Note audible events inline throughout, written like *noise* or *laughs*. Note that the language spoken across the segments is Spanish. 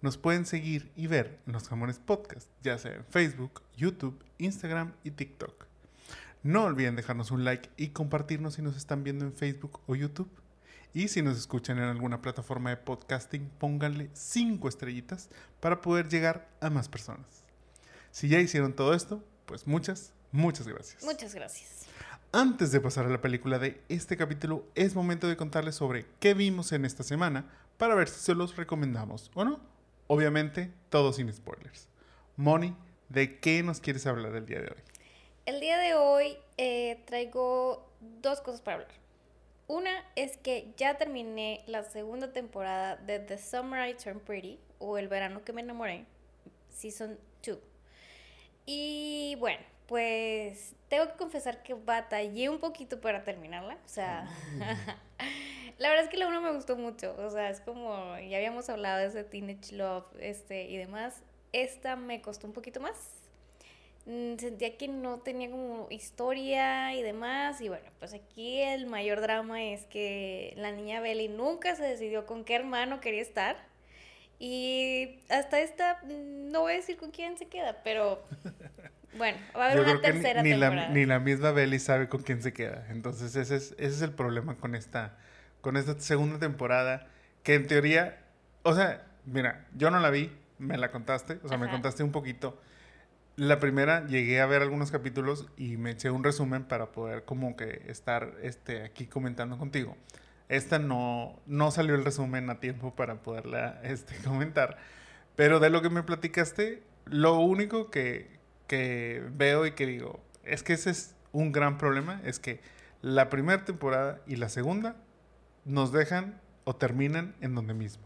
nos pueden seguir y ver en los Jamones Podcast, ya sea en Facebook, YouTube, Instagram y TikTok. No olviden dejarnos un like y compartirnos si nos están viendo en Facebook o YouTube. Y si nos escuchan en alguna plataforma de podcasting, pónganle 5 estrellitas para poder llegar a más personas. Si ya hicieron todo esto, pues muchas, muchas gracias. Muchas gracias. Antes de pasar a la película de este capítulo, es momento de contarles sobre qué vimos en esta semana para ver si se los recomendamos o no. Obviamente, todo sin spoilers. Moni, ¿de qué nos quieres hablar el día de hoy? El día de hoy eh, traigo dos cosas para hablar. Una es que ya terminé la segunda temporada de The Summer I Turned Pretty o El verano que me enamoré, Season 2. Y bueno, pues tengo que confesar que batallé un poquito para terminarla. O sea, *laughs* *laughs* la verdad es que la uno me gustó mucho. O sea, es como, ya habíamos hablado de ese Teenage Love este, y demás. Esta me costó un poquito más. Mm, Sentía que no tenía como historia y demás. Y bueno, pues aquí el mayor drama es que la niña Belly nunca se decidió con qué hermano quería estar. Y hasta esta, mm, no voy a decir con quién se queda, pero *laughs* bueno, va a haber Yo una que ni- tercera ni, temporada. la, ni la misma Belly sabe con quién se queda. Entonces ese es, ese es el problema con esta, con esta segunda temporada. Que en teoría, o sea, mira, yo no la vi, me la contaste, o sea, me contaste un poquito. La primera llegué a ver algunos capítulos y me eché un resumen para poder como que estar este, aquí comentando contigo. Esta no, no salió el resumen a tiempo para poderla *laughs* este, comentar. Pero de lo que me platicaste, lo único que, que veo y que digo, es que ese es un gran problema, es que la primera temporada y la segunda nos dejan o terminan en donde mismo.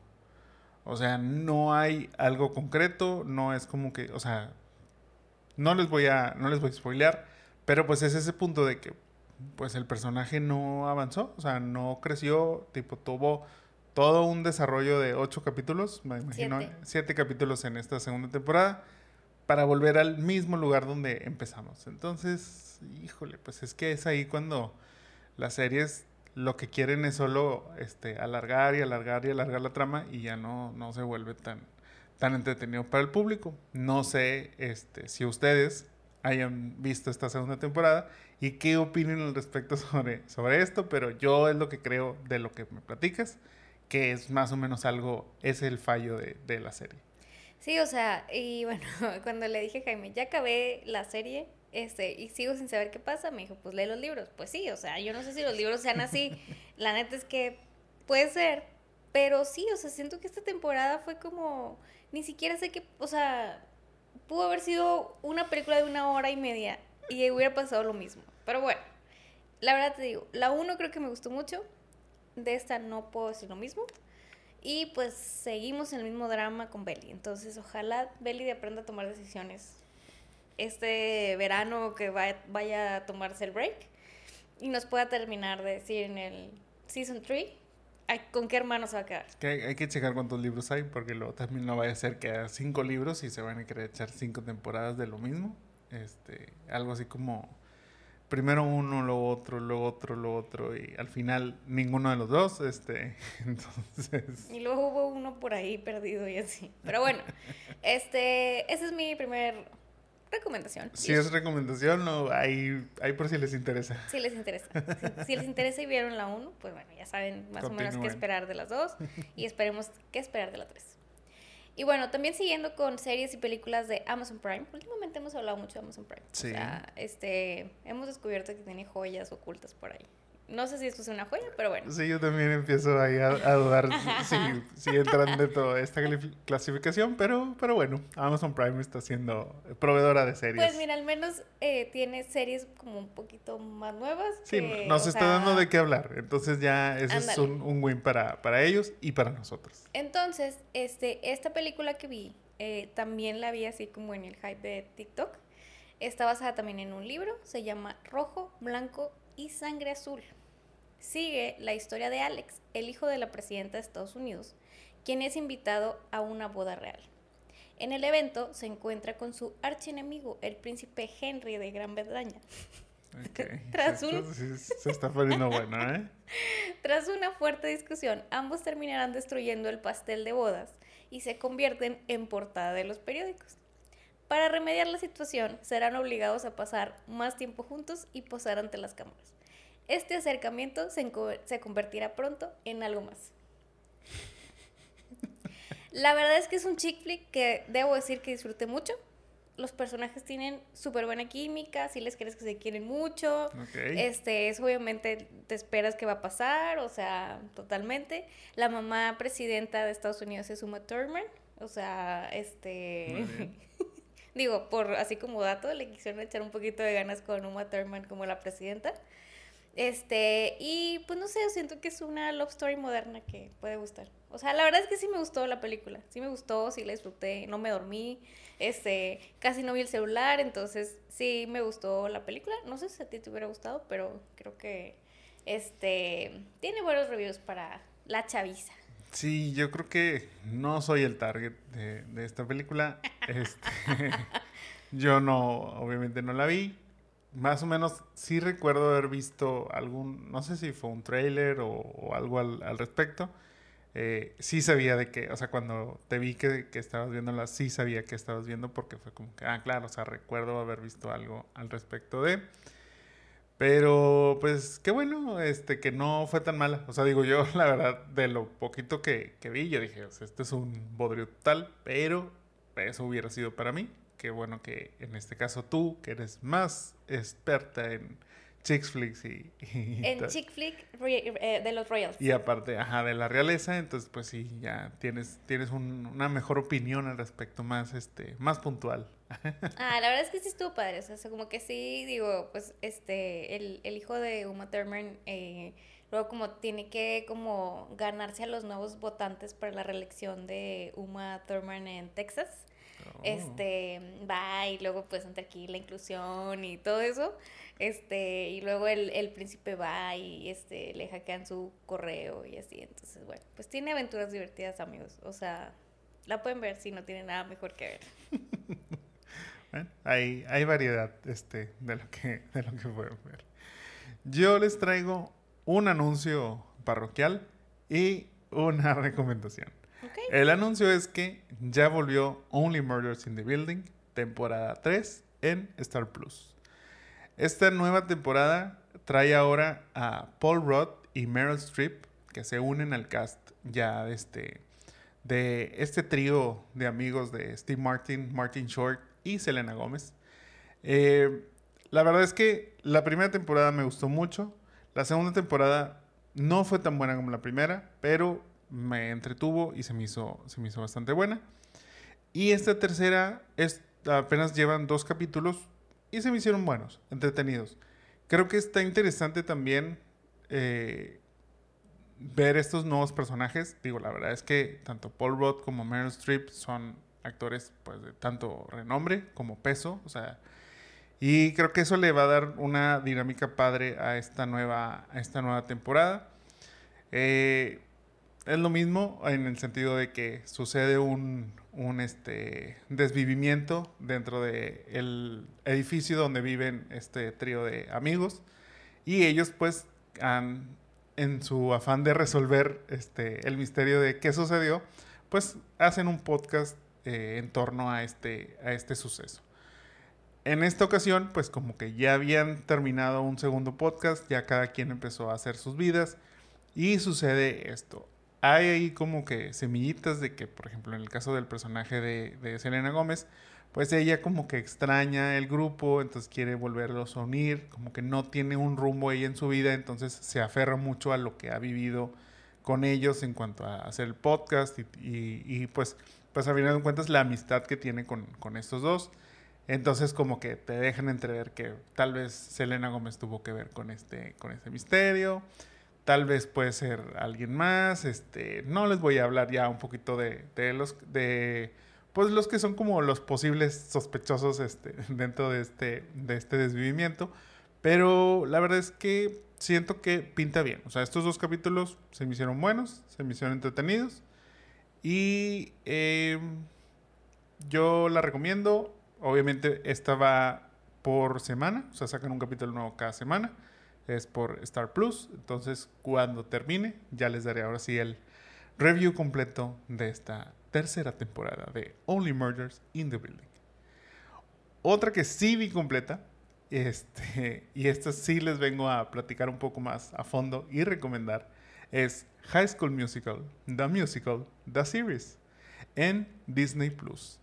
O sea, no hay algo concreto, no es como que, o sea, no les voy a, no les voy a spoilear, pero pues es ese punto de que pues el personaje no avanzó, o sea, no creció, tipo tuvo todo un desarrollo de ocho capítulos, me imagino, Siete. siete capítulos en esta segunda temporada, para volver al mismo lugar donde empezamos. Entonces, híjole, pues es que es ahí cuando las series lo que quieren es solo este, alargar y alargar y alargar la trama y ya no, no se vuelve tan, tan entretenido para el público. No sé este, si ustedes hayan visto esta segunda temporada y qué opinen al respecto *laughs* sobre, sobre esto, pero yo es lo que creo de lo que me platicas, que es más o menos algo, es el fallo de, de la serie. Sí, o sea, y bueno, *laughs* cuando le dije a Jaime, ya acabé la serie, este, y sigo sin saber qué pasa, me dijo, pues lee los libros. Pues sí, o sea, yo no sé si los libros sean así. *laughs* La neta es que puede ser, pero sí, o sea, siento que esta temporada fue como, ni siquiera sé qué, o sea, pudo haber sido una película de una hora y media y hubiera pasado lo mismo. Pero bueno, la verdad te digo, la uno creo que me gustó mucho, de esta no puedo decir lo mismo. Y pues seguimos en el mismo drama con Belly. Entonces, ojalá Belly aprenda a tomar decisiones este verano que va- vaya a tomarse el break y nos pueda terminar de decir en el season 3 con qué hermano se va a quedar. Que hay, hay que checar cuántos libros hay, porque luego también no vaya a ser que haya cinco libros y se van a querer echar cinco temporadas de lo mismo. Este, algo así como primero uno, luego otro, luego otro, luego otro, y al final ninguno de los dos. Este, *laughs* entonces. Y luego hubo uno por ahí perdido y así. Pero bueno, *laughs* este, esa es mi primer recomendación. Si es recomendación, no, ahí, ahí por si les interesa. Si les interesa. Si, si les interesa y vieron la 1, pues bueno, ya saben más o menos qué esperar de las dos y esperemos qué esperar de la 3. Y bueno, también siguiendo con series y películas de Amazon Prime. Últimamente hemos hablado mucho de Amazon Prime. Sí. O sea, este, hemos descubierto que tiene joyas ocultas por ahí. No sé si esto es una joya, pero bueno. Sí, yo también empiezo ahí a, a dudar *laughs* si, si entran dentro de esta cli- clasificación, pero, pero bueno, Amazon Prime está siendo proveedora de series. Pues mira, al menos eh, tiene series como un poquito más nuevas. Sí, nos está sea, dando de qué hablar. Entonces ya ese es un win para, para ellos y para nosotros. Entonces, este, esta película que vi eh, también la vi así como en el hype de TikTok. Está basada también en un libro, se llama Rojo, Blanco y Sangre Azul. Sigue la historia de Alex, el hijo de la presidenta de Estados Unidos, quien es invitado a una boda real. En el evento se encuentra con su archienemigo, el príncipe Henry de Gran Bretaña. *laughs* Tras un... se está poniendo bueno, ¿eh? *laughs* Tras una fuerte discusión, ambos terminarán destruyendo el pastel de bodas y se convierten en portada de los periódicos. Para remediar la situación, serán obligados a pasar más tiempo juntos y posar ante las cámaras. Este acercamiento se, se convertirá pronto en algo más. La verdad es que es un chick flick que debo decir que disfruté mucho. Los personajes tienen súper buena química, si les quieres que se quieren mucho. Este, es obviamente te esperas que va a pasar, o sea, totalmente. La mamá presidenta de Estados Unidos es Uma Thurman, o sea, este *laughs* digo, por así como dato, le quisieron echar un poquito de ganas con Uma Thurman como la presidenta. Este, y pues no sé, siento que es una love story moderna que puede gustar. O sea, la verdad es que sí me gustó la película. Sí me gustó, sí la disfruté, no me dormí, este, casi no vi el celular, entonces sí me gustó la película. No sé si a ti te hubiera gustado, pero creo que este tiene buenos reviews para la chaviza. Sí, yo creo que no soy el target de, de esta película. *laughs* Este, *laughs* yo no, obviamente no la vi más o menos sí recuerdo haber visto algún, no sé si fue un trailer o, algo al, respecto. Eh, sí sabía de que, o sea, cuando te vi que, que estabas viéndola, sí sabía que estabas viendo porque fue como que, ah, claro, o sea, recuerdo haber visto algo al respecto de. Pero, pues, qué bueno, este, que no fue tan mala. O sea, digo yo, *laughs* la verdad, de lo poquito que, que vi, yo dije, este es un bodrio total, pero eso hubiera sido para mí qué bueno que en este caso tú, que eres más experta en chick flicks y... *laughs* en chick flick eh, de los royals. Y aparte, ajá, de la realeza, entonces pues sí, ya tienes, tienes una mejor opinión al respecto, más, este, más puntual. *laughs* ah, la verdad es que sí estuvo padre, o sea, como que sí, digo, pues este, el, el hijo de Uma Thurman... Eh, luego como tiene que como ganarse a los nuevos votantes para la reelección de Uma Thurman en Texas. Oh. Este, va y luego pues entre aquí la inclusión y todo eso. Este, y luego el, el príncipe va y este, le hackean su correo y así. Entonces, bueno, pues tiene aventuras divertidas, amigos. O sea, la pueden ver si no tiene nada mejor que ver. *laughs* bueno, hay, hay variedad este, de, lo que, de lo que pueden ver. Yo les traigo un anuncio parroquial y una *laughs* recomendación. El anuncio es que ya volvió Only Murders in the Building, temporada 3 en Star Plus. Esta nueva temporada trae ahora a Paul Rudd y Meryl Streep, que se unen al cast ya de este, de este trío de amigos de Steve Martin, Martin Short y Selena Gómez. Eh, la verdad es que la primera temporada me gustó mucho. La segunda temporada no fue tan buena como la primera, pero me entretuvo y se me hizo, se me hizo bastante buena. Y esta tercera es, apenas llevan dos capítulos y se me hicieron buenos, entretenidos. Creo que está interesante también eh, ver estos nuevos personajes. Digo, la verdad es que tanto Paul Rudd como Meryl Streep son actores pues, de tanto renombre como peso. O sea, y creo que eso le va a dar una dinámica padre a esta nueva, a esta nueva temporada. Eh, es lo mismo en el sentido de que sucede un, este, desvivimiento dentro del edificio donde viven este trío de amigos y ellos pues han, en su afán de resolver este, el misterio de qué sucedió, pues hacen un podcast eh, en torno a este, a este suceso. En esta ocasión, pues como que ya habían terminado un segundo podcast, ya cada quien empezó a hacer sus vidas y sucede esto hay ahí como que semillitas de que, por ejemplo, en el caso del personaje de, Selena Gómez, pues ella como que extraña el grupo, entonces quiere volverlos a unir, como que no tiene un rumbo ella en su vida, entonces se aferra mucho a lo que ha vivido con ellos en cuanto a hacer el podcast y, pues, pues a final de cuentas la amistad que tiene con, con estos dos. Entonces como que te dejan entrever que tal vez Selena Gómez tuvo que ver con este, con este misterio. Tal vez puede ser alguien más. Este, no les voy a hablar ya un poquito de, los de pues los que son como los posibles sospechosos este, *laughs* dentro de este, de este desvivimiento. Pero la verdad es que siento que pinta bien. O sea, estos dos capítulos se me hicieron buenos, se me hicieron entretenidos. Y eh, yo la recomiendo. Obviamente esta va por semana, o sea, sacan un capítulo nuevo cada semana. Es por Star Plus. Entonces, cuando termine, ya les daré ahora sí el review completo de esta tercera temporada de Only Murders in the Building. Otra que sí vi completa, este, *laughs* y esta sí les vengo a platicar un poco más a fondo y recomendar, es High School Musical, The Musical, The Series, en Disney Plus.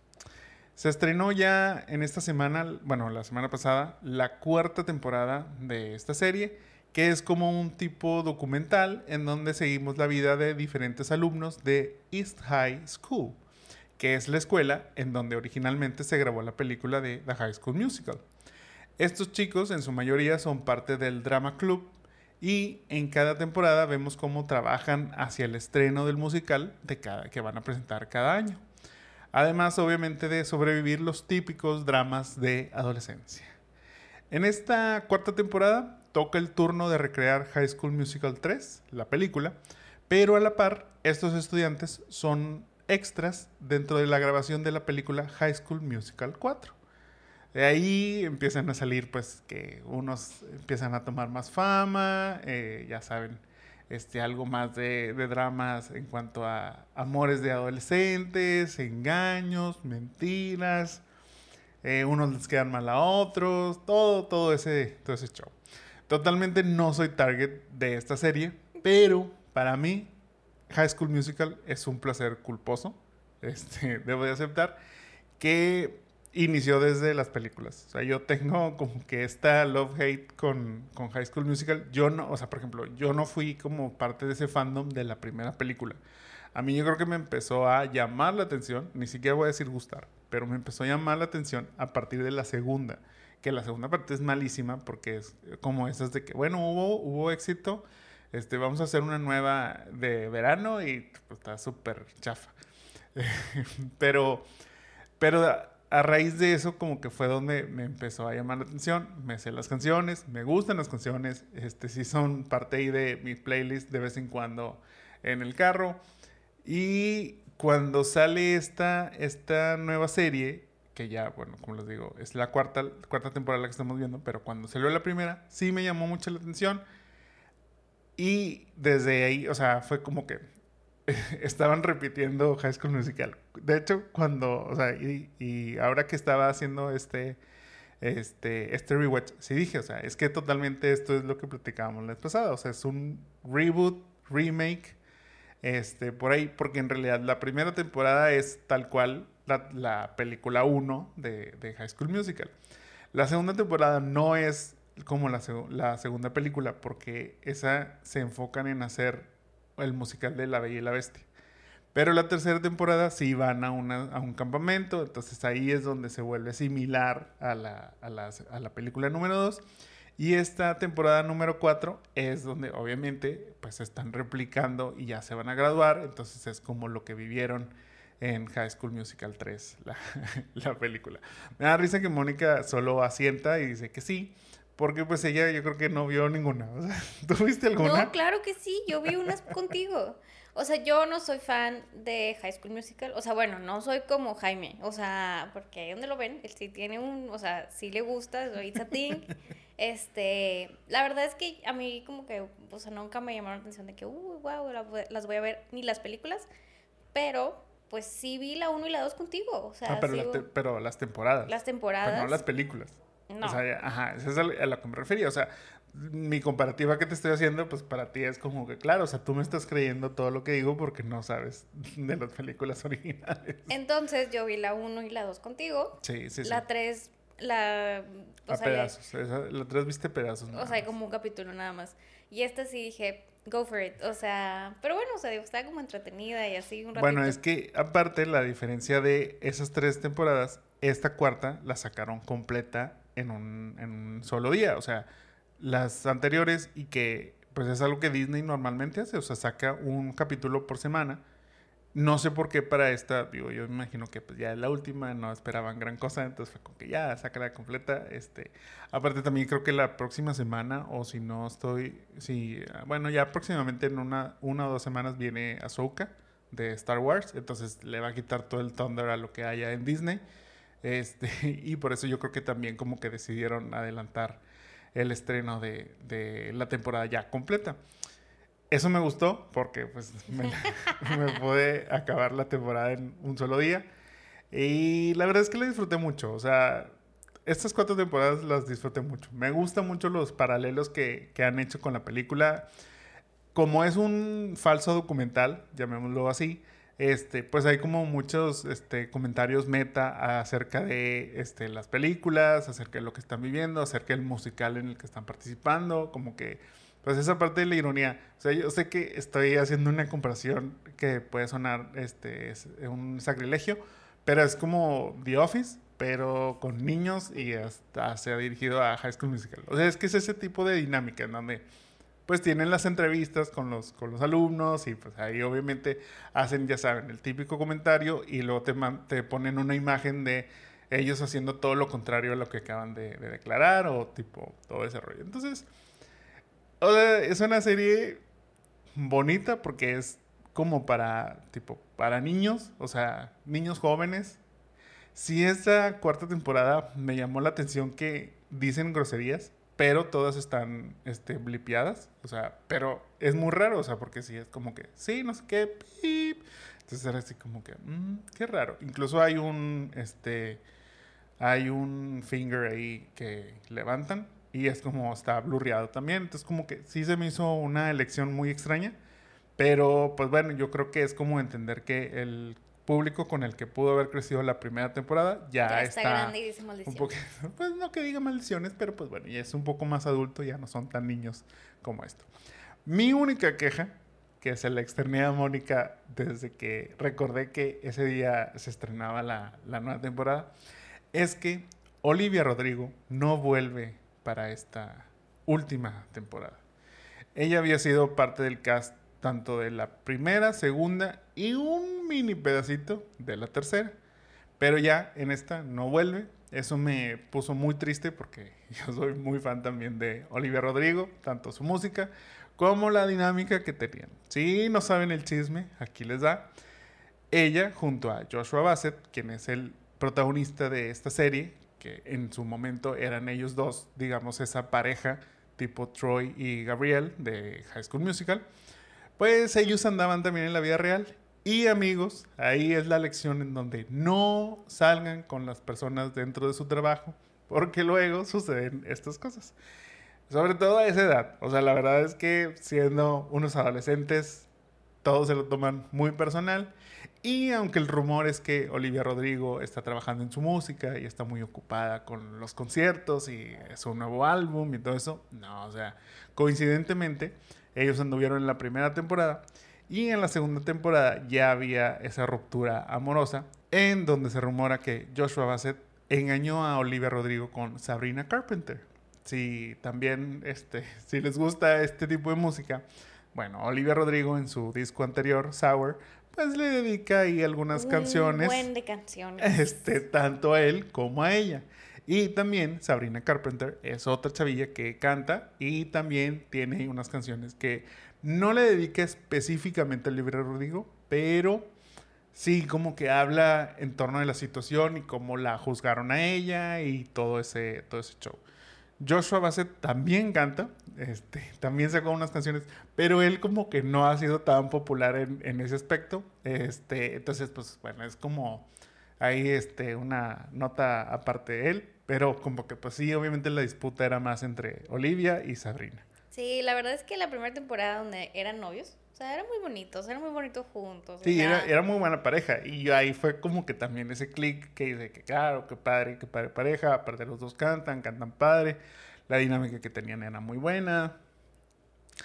Se estrenó ya en esta semana, bueno, la semana pasada, la cuarta temporada de esta serie que es como un tipo documental en donde seguimos la vida de diferentes alumnos de East High School, que es la escuela en donde originalmente se grabó la película de The High School Musical. Estos chicos en su mayoría son parte del Drama Club y en cada temporada vemos cómo trabajan hacia el estreno del musical que van a presentar cada año. Además, obviamente, de sobrevivir los típicos dramas de adolescencia. En esta cuarta temporada toca el turno de recrear High School Musical 3, la película, pero a la par, estos estudiantes son extras dentro de la grabación de la película High School Musical 4. De ahí empiezan a salir, pues, que unos empiezan a tomar más fama, eh, ya saben, este, algo más de, dramas en cuanto a amores de adolescentes, engaños, mentiras, eh, unos les quedan mal a otros, todo, todo ese, todo ese show. Totalmente no soy target de esta serie, pero para mí High School Musical es un placer culposo. *laughs* Este, debo de aceptar que inició desde las películas. O sea, yo tengo como que esta love-hate con, con, High School Musical. Yo no, o sea, por ejemplo, yo no fui como parte de ese fandom de la primera película. A mí yo creo que me empezó a llamar la atención, ni siquiera voy a decir gustar, pero me empezó a llamar la atención a partir de la segunda que la segunda parte es malísima porque es como esas de que, bueno, hubo, hubo éxito, este, vamos a hacer una nueva de verano y pues, está súper chafa. *laughs* pero, pero a raíz de eso como que fue donde me empezó a llamar la atención, me sé las canciones, me gustan las canciones, este, sí son parte ahí de mi playlist de vez en cuando en el carro. Y cuando sale esta, esta nueva serie, que ya, bueno, como les digo, es la cuarta, cuarta temporada que estamos viendo, pero cuando salió la primera, sí me llamó mucho la atención. Y desde ahí, o sea, fue como que *laughs* estaban repitiendo High School Musical. De hecho, cuando, o sea, y, ahora que estaba haciendo este, este, este rewatch, sí dije, o sea, es que totalmente esto es lo que platicábamos la vez pasada. O sea, es un reboot, remake, este, por ahí, porque en realidad la primera temporada es tal cual la, película 1 de, High School Musical. La segunda temporada no es como la, la, segunda película, porque esa se enfocan en hacer el musical de La Bella y la Bestia. Pero la tercera temporada sí van a, a un campamento, entonces ahí es donde se vuelve similar a la, a a la película número 2. Y esta temporada número 4 es donde obviamente pues están replicando y ya se van a graduar, entonces es como lo que vivieron en High School Musical 3, *laughs* la, película. Me da risa que Mónica solo asienta y dice que sí, porque pues ella yo creo que no vio ninguna. *laughs* ¿Tú viste alguna? No, claro que sí, yo vi unas *laughs* contigo. O sea, yo no soy fan de High School Musical. O sea, bueno, no soy como Jaime. O sea, porque ahí donde lo ven, él sí tiene un, o sea, sí le gusta, it's a thing. Este, la verdad es que a mí como que, o sea, nunca me llamaron la atención de que, uh, wow, las voy a ver, ni las películas. Pero pues sí vi la 1 y la 2 contigo. O sea, ah, pero, las temporadas. Las temporadas. no las películas. No. O sea, ajá, esa es a la que me refería. O sea, mi comparativa que te estoy haciendo, pues para ti es como que, claro, o sea, tú me estás creyendo todo lo que digo porque no sabes *laughs* de las películas *laughs* originales. Entonces yo vi la 1 y la 2 contigo. Sí, sí, sí. La 3, la... a pedazos. la 3 viste pedazos. O sea, como un capítulo nada más. Y esta sí dije, go for it. O sea, pero bueno, o sea, está como entretenida y así un ratito. Bueno, es que aparte la diferencia de esas tres temporadas, esta cuarta la sacaron completa en un, en un solo día. O sea, las anteriores y que pues es algo que Disney normalmente hace, o sea, saca un capítulo por semana No sé por qué para esta, digo, yo me imagino que pues ya es la última, no esperaban gran cosa, entonces fue como que ya, sácala completa. Este, aparte también creo que la próxima semana, o si no estoy, si, bueno, ya próximamente en una, una o dos semanas viene Ahsoka de Star Wars, entonces le va a quitar todo el thunder a lo que haya en Disney. Este, *laughs* y por eso yo creo que también como que decidieron adelantar el estreno de, de la temporada ya completa. Eso me gustó porque pues *laughs* me, *laughs* me pude acabar la temporada en un solo día. Y la verdad es que la disfruté mucho. O sea, estas cuatro temporadas las disfruté mucho. Me gustan mucho los paralelos que, que han hecho con la película. Como es un falso documental, llamémoslo así, este, pues hay como muchos este, comentarios meta acerca de este, las películas, acerca de lo que están viviendo, acerca del musical en el que están participando, como que pues esa parte de la ironía. O sea, yo sé que estoy haciendo una comparación que puede sonar este, un sacrilegio, pero es como The Office, pero con niños y hasta se ha dirigido a High School Musical. O sea, es que es ese tipo de dinámica en donde pues tienen las entrevistas con los, con los alumnos y pues ahí obviamente hacen, ya saben, el típico comentario y luego te, te ponen una imagen de ellos haciendo todo lo contrario a lo que acaban de, de declarar o tipo todo ese rollo. Entonces, es una serie bonita porque es como para, tipo, para niños, o sea, niños jóvenes. Sí, esta cuarta temporada me llamó la atención que dicen groserías, pero todas están, este, blipeadas. O sea, pero es muy raro, o sea, porque sí es como que, sí, no sé qué, pip. Entonces era así como que, mmm, qué raro. Incluso hay un, este, hay un finger ahí que levantan y es como está blurreado también. Entonces como que sí se me hizo una elección muy extraña. Pero pues bueno, yo creo que es como entender que el público con el que pudo haber crecido la primera temporada ya, ya está, está, grande y dice un poco, *laughs* pues no que diga maldiciones, pero pues bueno, ya es un poco más adulto, ya no son tan niños como esto. Mi única queja, que se la externé a Mónica desde que recordé que ese día se estrenaba la, la nueva temporada, es que Olivia Rodrigo no vuelve para esta última temporada. Ella había sido parte del cast tanto de la primera, segunda y un mini pedacito de la tercera. Pero ya en esta no vuelve. Eso me puso muy triste porque *laughs* yo soy muy fan también de Olivia Rodrigo, tanto su música como la dinámica que tenían. Si no saben el chisme, aquí les da. Ella, junto a Joshua Bassett, quien es el protagonista de esta serie, que en su momento eran ellos dos, digamos, esa pareja tipo Troy y Gabriel de High School Musical, pues ellos andaban también en la vida real. Y amigos, ahí es la lección en donde no salgan con las personas dentro de su trabajo, porque luego suceden estas cosas. Sobre todo a esa edad. O sea, la verdad es que siendo unos adolescentes, todos se lo toman muy personal y aunque el rumor es que Olivia Rodrigo está trabajando en su música y está muy ocupada con los conciertos y su nuevo álbum y todo eso, no, o sea, coincidentemente ellos anduvieron en la primera temporada y en la segunda temporada ya había esa ruptura amorosa en donde se rumora que Joshua Bassett engañó a Olivia Rodrigo con Sabrina Carpenter. Si también este, *laughs* si les gusta este tipo de música, bueno, Olivia Rodrigo en su disco anterior, Sour, pues le dedica ahí algunas Un canciones. Buen de canciones. Este, tanto a él como a ella. Y también Sabrina Carpenter es otra chavilla que canta y también tiene unas canciones que no le dedica específicamente al libre Rodrigo, pero sí como que habla en torno de la situación y cómo la juzgaron a ella y todo ese, todo ese show. Joshua Bassett también canta, este, también sacó unas canciones, pero él como que no ha sido tan popular en, en, ese aspecto. Este, entonces, pues bueno, es como ahí este, una nota aparte de él, pero como que pues sí, obviamente la disputa era más entre Olivia y Sabrina. Sí, la verdad es que la primera temporada donde eran novios, o sea, eran muy bonitos, eran muy bonitos juntos. Sí, era, era, muy buena pareja. Y ahí fue como que también ese clic que dice que, claro, qué padre, qué padre pareja. Aparte, los dos cantan, cantan padre. La dinámica que tenían era muy buena.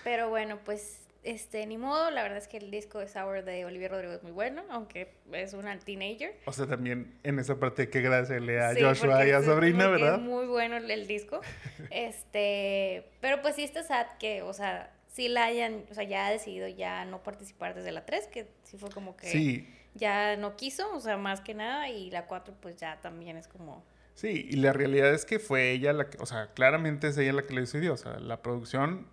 Pero bueno, pues este, ni modo, la verdad es que el disco de Sour de Olivia Rodrigo es muy bueno, aunque es una teenager. O sea, también en esa parte que gracias le a Joshua y a Sabrina, ¿verdad? Es muy bueno el, disco. *laughs* este, pero pues sí está sad que, o sea, sí la hayan, o sea, ya ha decidido ya no participar desde la 3, que sí fue como que ya no quiso, o sea, más que nada, y la 4 pues ya también es como... Sí, y la realidad es que fue ella la que, o sea, claramente es ella la que le decidió, o sea, la producción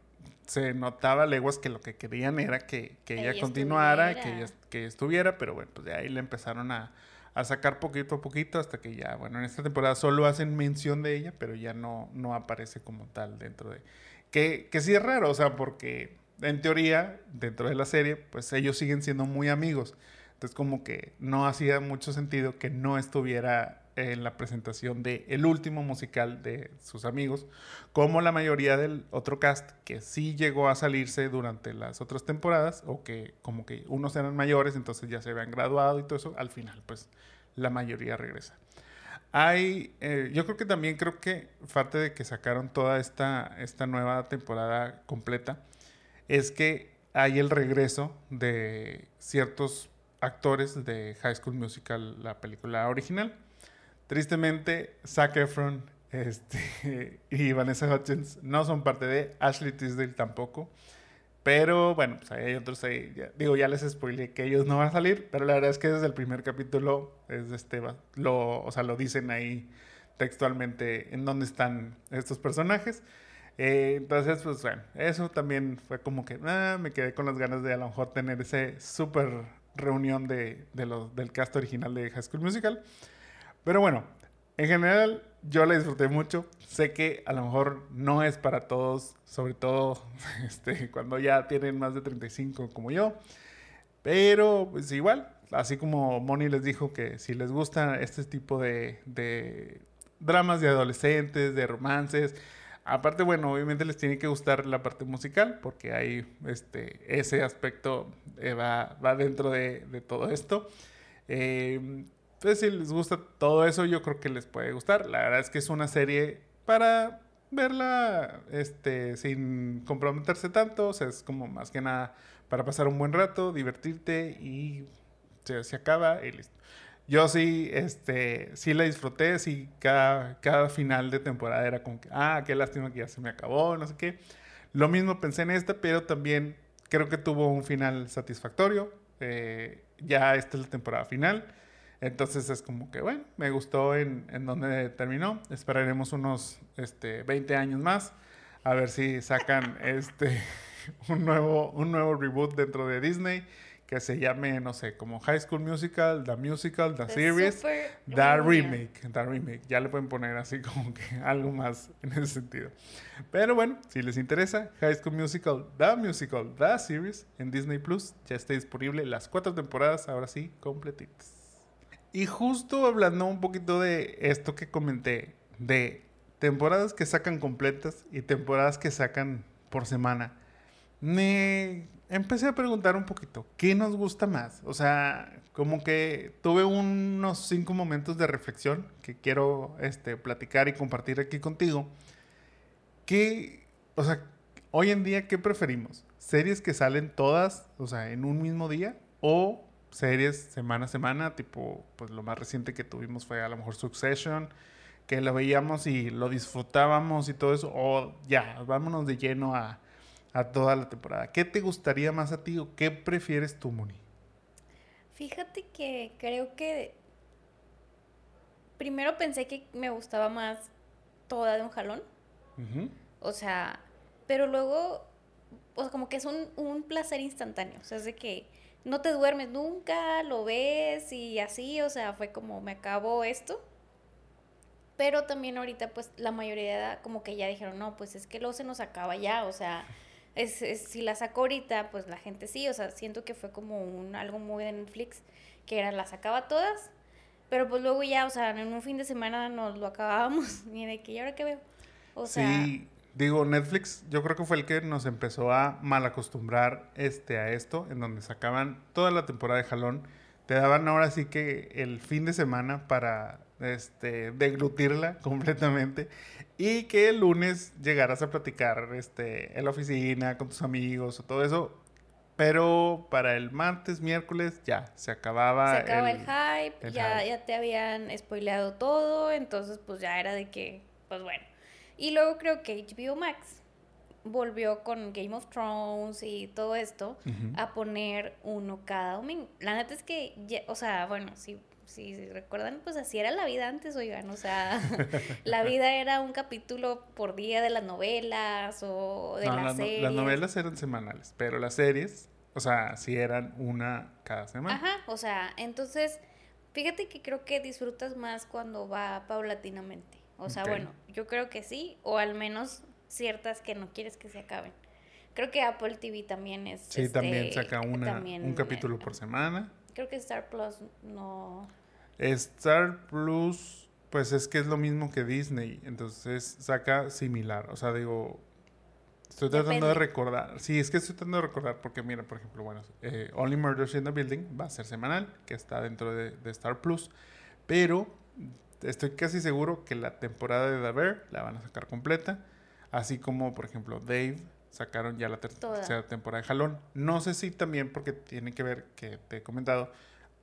se notaba leguas que lo que querían era que, ella, continuara, que ella, que estuviera, pero bueno, pues de ahí le empezaron a, a, sacar poquito a poquito hasta que ya, bueno, en esta temporada solo hacen mención de ella, pero ya no, no aparece como tal dentro de... Que, que sí es raro, o sea, porque en teoría, dentro de la serie, pues ellos siguen siendo muy amigos. Entonces como que no hacía mucho sentido que no estuviera en la presentación de el último musical de sus amigos, como la mayoría del otro cast que sí llegó a salirse durante las otras temporadas, o que como que unos eran mayores, entonces ya se habían graduado y todo eso, al final pues la mayoría regresa. Hay, eh, yo creo que también creo que parte de que sacaron toda esta, esta nueva temporada completa, es que hay el regreso de ciertos actores de High School Musical, la película original. Tristemente, Zac Efron este, *laughs* y Vanessa Hutchins no son parte de, Ashley Tisdale tampoco. Pero bueno, pues hay otros ahí. digo, ya les spoilé que ellos no van a salir, pero la verdad es que desde el primer capítulo es este, lo, o sea, lo dicen ahí textualmente en dónde están estos personajes. Eh, entonces, pues bueno, eso también fue como que ah, me quedé con las ganas de a lo mejor tener ese súper reunión de, de los, del cast original de High School Musical. Pero bueno, en general yo la disfruté mucho. Sé que a lo mejor no es para todos, sobre todo *laughs* este, cuando ya tienen más de 35 como yo. Pero pues igual, así como Moni les dijo que si les gusta este tipo de, de dramas de adolescentes, de romances, aparte, bueno, obviamente les tiene que gustar la parte musical porque hay este, ese aspecto eh, va, va, dentro de, de todo esto. Eh, entonces, si les gusta todo eso, yo creo que les puede gustar. La verdad es que es una serie para verla este, sin comprometerse tanto. O sea, es como más que nada para pasar un buen rato, divertirte y se, acaba y listo. Yo sí, este, sí la disfruté, sí, cada, cada final de temporada era como que, ah, qué lástima que ya se me acabó, no sé qué. Lo mismo pensé en esta, pero también creo que tuvo un final satisfactorio. Eh, ya esta es la temporada final. Entonces es como que, bueno, me gustó en, en donde terminó. Esperaremos unos este, 20 años más a ver si sacan *laughs* este, *laughs* un, nuevo, un nuevo reboot dentro de Disney que se llame, no sé, como High School Musical, The Musical, The, Series, The Remake, The Remake. Ya le pueden poner así como que *laughs* algo más en ese sentido. Pero bueno, si les interesa, High School Musical, The Musical, The Series en Disney Plus ya está disponible las cuatro temporadas, ahora sí, completitas. Y justo hablando un poquito de esto que comenté, de temporadas que sacan completas y temporadas que sacan por semana, me empecé a preguntar un poquito, ¿qué nos gusta más? O sea, como que tuve unos cinco momentos de reflexión que quiero este, platicar y compartir aquí contigo. ¿Qué, o sea, hoy en día, ¿qué preferimos? ¿Series que salen todas, o sea, en un mismo día? ¿O series semana a semana, tipo, pues lo más reciente que tuvimos fue a lo mejor Succession, que lo veíamos y lo disfrutábamos y todo eso, o ya, vámonos de lleno a, a toda la temporada. ¿Qué te gustaría más a ti o qué prefieres tú, Moni? Fíjate que creo que primero pensé que me gustaba más toda de un jalón. O sea, pero luego, o sea, como que es un, un placer instantáneo. O sea, es de que no te duermes nunca, lo ves y así, o sea, fue como me acabó esto. Pero también ahorita pues la mayoría como que ya dijeron, no, pues es que luego se nos acaba ya, o sea, es, si la saco ahorita, pues la gente sí, o sea, siento que fue como un algo muy de Netflix, que era las sacaba todas, pero pues luego ya, o sea, en un fin de semana nos lo acabábamos, *laughs* y de que, ¿y ahora qué veo? O sea, sí, Digo, Netflix yo creo que fue el que nos empezó a mal acostumbrar este, a esto, en donde sacaban toda la temporada de jalón. Te daban ahora sí que el fin de semana para este, deglutirla *laughs* completamente y que el lunes llegaras a platicar este, en la oficina con tus amigos o todo eso. Pero para el martes, miércoles, ya, se acababa. Se acababa el, hype, ya, ya te habían spoileado todo, entonces pues ya era de que, pues bueno y luego creo que HBO Max volvió con Game of Thrones y todo esto a poner uno cada domingo. La neta es que, o sea, bueno, si, si recuerdan, pues así era la vida antes, oigan, o sea, *laughs* la vida era un capítulo por día de las novelas o de las series. las novelas eran semanales, pero las series, o sea, sí eran una cada semana. Ajá, o sea, entonces, fíjate que creo que disfrutas más cuando va paulatinamente. O sea, bueno, yo creo que sí, o al menos ciertas que no quieres que se acaben. Creo que Apple TV también es. Sí, también este, saca una, un capítulo por semana. Creo que Star Plus no. Star Plus, pues es que es lo mismo que Disney, entonces saca similar. O sea, digo, estoy tratando de recordar. Sí, es que estoy tratando de recordar porque, mira, por ejemplo, bueno, eh, Only Murders in the Building va a ser semanal, que está dentro de, de Star Plus, pero estoy casi seguro que la temporada de The Bear la van a sacar completa. Así como, por ejemplo, Dave sacaron ya la tercera temporada de Jalón. No sé si también porque tiene que ver, que te he comentado,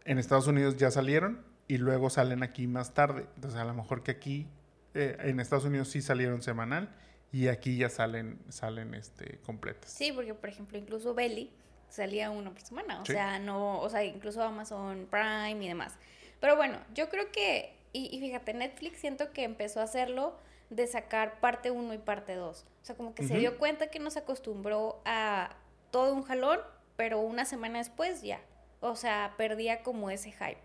en Estados Unidos ya salieron y luego salen aquí más tarde. Entonces a lo mejor que aquí, eh, en Estados Unidos sí salieron semanal y aquí ya salen, salen este, completas. Sí, porque por ejemplo incluso Belly salía una por semana. O sea, no, o sea, incluso Amazon Prime y demás. Pero bueno, yo creo que, y, y fíjate, Netflix siento que empezó a hacerlo de sacar parte 1 y parte 2. O sea, como que se dio cuenta que no se acostumbró a todo un jalón, pero una semana después ya. O sea, perdía como ese hype.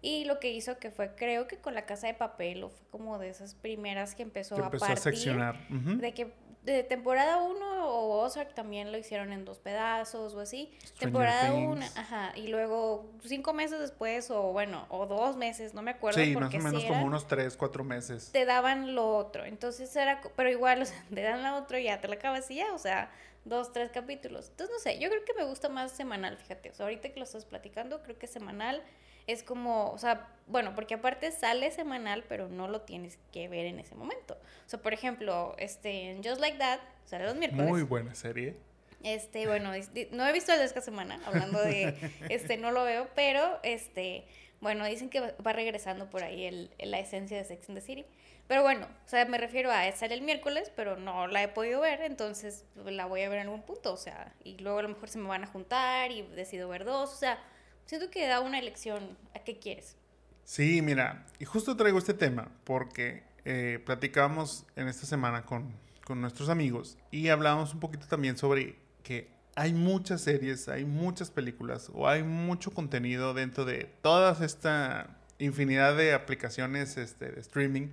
Y lo que hizo que fue, creo que con la casa de papel, o fue como de esas primeras que empezó, a partir. A seccionar. De que de temporada 1 o Ozark también lo hicieron en dos pedazos o así. temporada 1, ajá, y luego cinco meses después o bueno, o dos meses, no me acuerdo. Sí, más o menos como unos tres, cuatro meses. Te daban lo otro, entonces era, pero igual, o sea, *laughs* te dan lo otro y ya te la acabas y ya, o sea, dos, tres capítulos. Entonces, no sé, yo creo que me gusta más semanal, fíjate, o sea, ahorita que lo estás platicando, creo que semanal es como, o sea, bueno, porque aparte sale semanal, pero no lo tienes que ver en ese momento. O sea, por ejemplo, este, Just Like That, sale los miércoles. Muy buena serie. Este, bueno, no he visto el de esta semana, hablando de, *laughs* este, no lo veo, pero, este, bueno, dicen que va regresando por ahí el, la esencia de Sex and the City. Pero bueno, o sea, me refiero a sale el miércoles, pero no la he podido ver, entonces la voy a ver en algún punto, o sea, y luego a lo mejor se me van a juntar y decido ver dos, o sea, siento que da una elección a qué quieres. Sí, mira, y justo traigo este tema porque eh, platicábamos en esta semana con, con nuestros amigos y hablábamos un poquito también sobre que hay muchas series, hay muchas películas o hay mucho contenido dentro de toda esta infinidad de aplicaciones este, de streaming.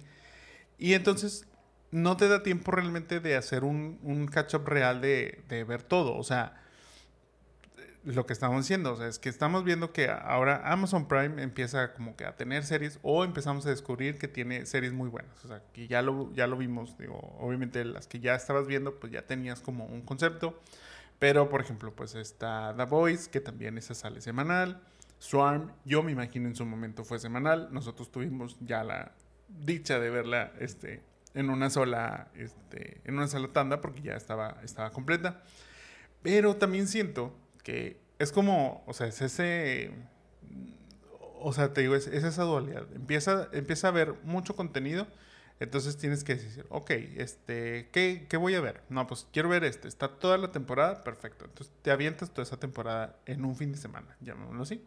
Y entonces no te da tiempo realmente de hacer un, un catch-up real de, de, ver todo. O sea, lo que estamos diciendo, o sea, es que estamos viendo que ahora Amazon Prime empieza como que a tener series o empezamos a descubrir que tiene series muy buenas, o sea, que ya lo, ya lo vimos, digo, obviamente las que ya estabas viendo, pues ya tenías como un concepto, pero por ejemplo, pues está The Voice, que también esa sale semanal, Swarm, yo me imagino en su momento fue semanal, nosotros tuvimos ya la dicha de verla, este, en una sola, este, en una sola tanda, porque ya estaba, estaba completa, pero también siento que es como, o sea, es ese, o sea, te digo, es, esa dualidad. Empieza, empieza a haber mucho contenido, entonces tienes que decir, ok, este, ¿qué, ¿qué, voy a ver? No, pues quiero ver este, está toda la temporada, perfecto. Entonces te avientas toda esa temporada en un fin de semana, llamémoslo así.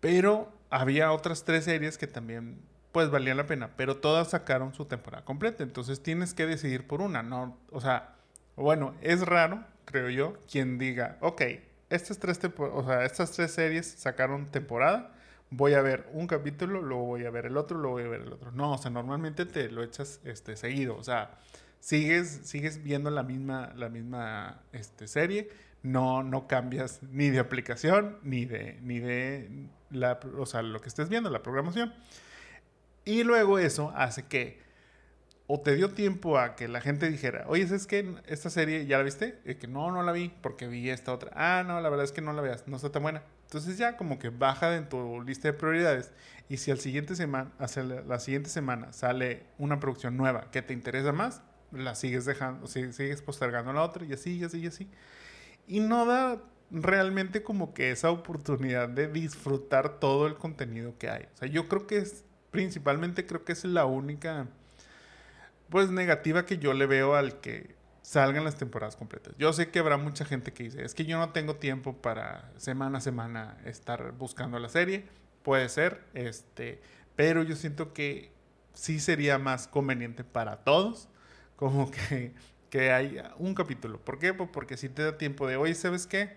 Pero había otras tres series que también, pues, valían la pena, pero todas sacaron su temporada completa. Entonces tienes que decidir por una, ¿no? O sea, bueno, es raro, creo yo, quien diga, ok, estas tres, o sea, estas tres series sacaron temporada, voy a ver un capítulo, luego voy a ver el otro, luego voy a ver el otro. No, o sea, normalmente te lo echas este, seguido, o sea, sigues, sigues viendo la misma, la misma este, serie, no, no cambias ni de aplicación, ni de, ni de la, o sea, lo que estés viendo, la programación. Y luego eso hace que o te dio tiempo a que la gente dijera, oye, ¿es que esta serie ya la viste? Y que no, no la vi porque vi esta otra. Ah, no, la verdad es que no la veas, no está tan buena. Entonces ya como que baja en tu lista de prioridades. Y si al siguiente semana, hacia la siguiente semana sale una producción nueva que te interesa más, la sigues dejando, sigues postergando la otra y así, y así, y así. Y no da realmente como que esa oportunidad de disfrutar todo el contenido que hay. O sea, yo creo que es, principalmente creo que es la única pues negativa que yo le veo al que salgan las temporadas completas. Yo sé que habrá mucha gente que dice, es que yo no tengo tiempo para semana a semana estar buscando la serie. Puede ser, este, pero yo siento que sí sería más conveniente para todos, como *laughs* que, que haya un capítulo. ¿Por qué? Pues porque si te da tiempo de, oye, ¿sabes qué?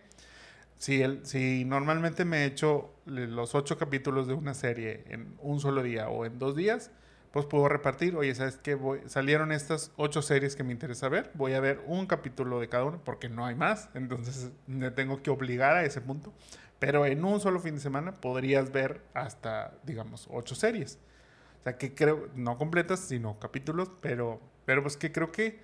Si, el, si normalmente me he hecho los ocho capítulos de una serie en un solo día o en dos días, pues puedo repartir. Oye, ¿sabes qué? Voy, salieron estas ocho series que me interesa ver. Voy a ver un capítulo de cada una porque no hay más. Entonces me tengo que obligar a ese punto. Pero en un solo fin de semana podrías ver hasta, digamos, ocho series. O sea, que creo, no completas, sino capítulos, pero, pero pues que creo que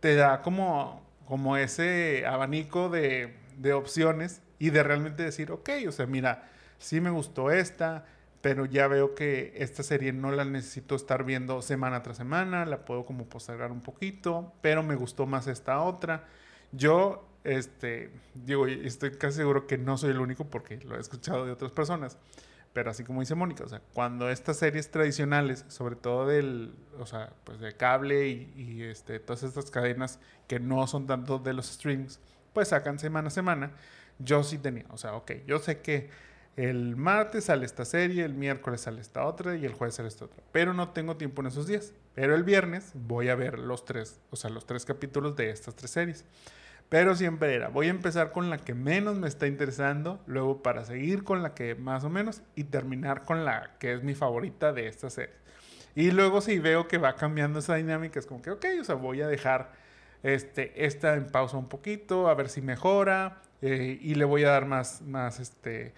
te da como, como ese abanico de, de opciones y de realmente decir, ok, o sea, mira, sí me gustó esta, pero ya veo que esta serie no la necesito estar viendo semana tras semana, la puedo como postergar un poquito, pero me gustó más esta otra. Yo, este, digo, estoy casi seguro que no soy el único porque lo he escuchado de otras personas, pero así como dice Mónica, o sea, cuando estas series tradicionales, sobre todo del, o sea, pues de cable y, y este, todas estas cadenas que no son tanto de los streams, pues sacan semana a semana, yo sí tenía, o sea, ok, yo sé que el martes sale esta serie, el miércoles sale esta otra y el jueves sale esta otra. Pero no tengo tiempo en esos días. Pero el viernes voy a ver los tres, o sea, los tres capítulos de estas tres series. Pero siempre era, voy a empezar con la que menos me está interesando, luego para seguir con la que más o menos y terminar con la que es mi favorita de esta serie. Y luego si veo que va cambiando esa dinámica, es como que, ok, o sea, voy a dejar este, esta en pausa un poquito, a ver si mejora eh, y le voy a dar más, más, este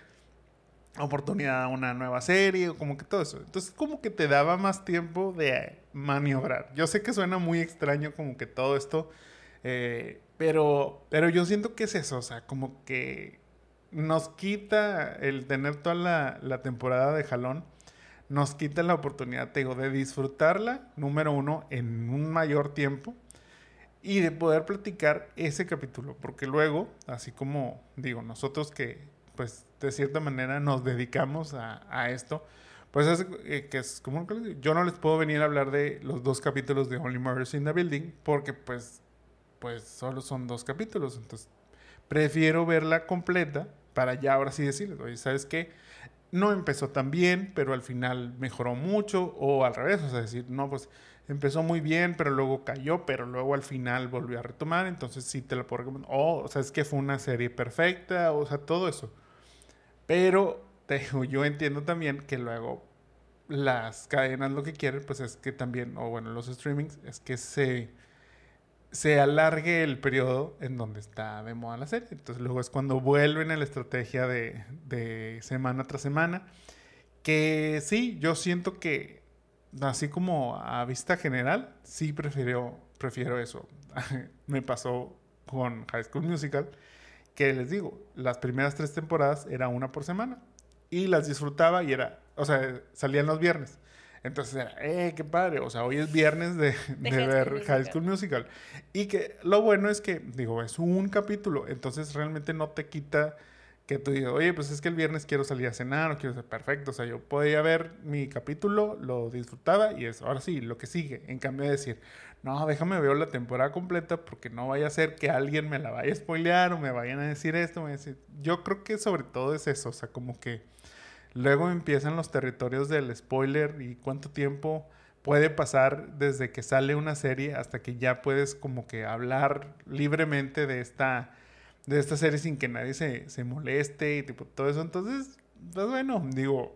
oportunidad a una nueva serie o como que todo eso. Entonces como que te daba más tiempo de maniobrar. Yo sé que suena muy extraño como que todo esto, eh, pero, pero yo siento que es eso, o sea, como que nos quita el tener toda la, la temporada de jalón, nos quita la oportunidad, te digo, de disfrutarla, número uno, en un mayor tiempo y de poder platicar ese capítulo, porque luego, así como digo, nosotros que pues de cierta manera nos dedicamos a, esto, pues es eh, que es como yo no les puedo venir a hablar de los dos capítulos de Only Murders in the Building porque pues pues solo son dos capítulos, entonces prefiero verla completa para ya ahora sí decirles, oye, ¿sabes qué? No empezó tan bien, pero al final mejoró mucho o al revés, o sea, decir, no, pues empezó muy bien, pero luego cayó, pero luego al final volvió a retomar, entonces sí te la puedo recomendar. O, o sea, es que fue una serie perfecta, o sea, todo eso. Pero yo entiendo también que luego las cadenas lo que quieren, pues es que también, o bueno, los streamings, es que se, se alargue el periodo en donde está de moda la serie. Entonces luego es cuando vuelven a la estrategia de, de semana tras semana. Que sí, yo siento que, así como a vista general, sí prefiero, prefiero eso. *laughs* Me pasó con High School Musical que les digo, las primeras tres temporadas era una por semana y las disfrutaba y era, o sea, salían los viernes. Entonces era, eh, qué padre, o sea, hoy es viernes de, de, ver High School Musical. Y que lo bueno es que, digo, es un capítulo, entonces realmente no te quita que tú digas, oye, pues es que el viernes quiero salir a cenar o quiero ser perfecto. O sea, yo podía ver mi capítulo, lo disfrutaba y eso, ahora sí, lo que sigue. En cambio de decir, no, déjame ver la temporada completa porque no vaya a ser que alguien me la vaya a spoilear o me vayan a decir esto. Me decir. Yo creo que sobre todo es eso, o sea, como que luego empiezan los territorios del spoiler y cuánto tiempo puede pasar desde que sale una serie hasta que ya puedes como que hablar libremente de esta, de esta serie sin que nadie se, se moleste y tipo todo eso. Entonces, pues bueno, digo,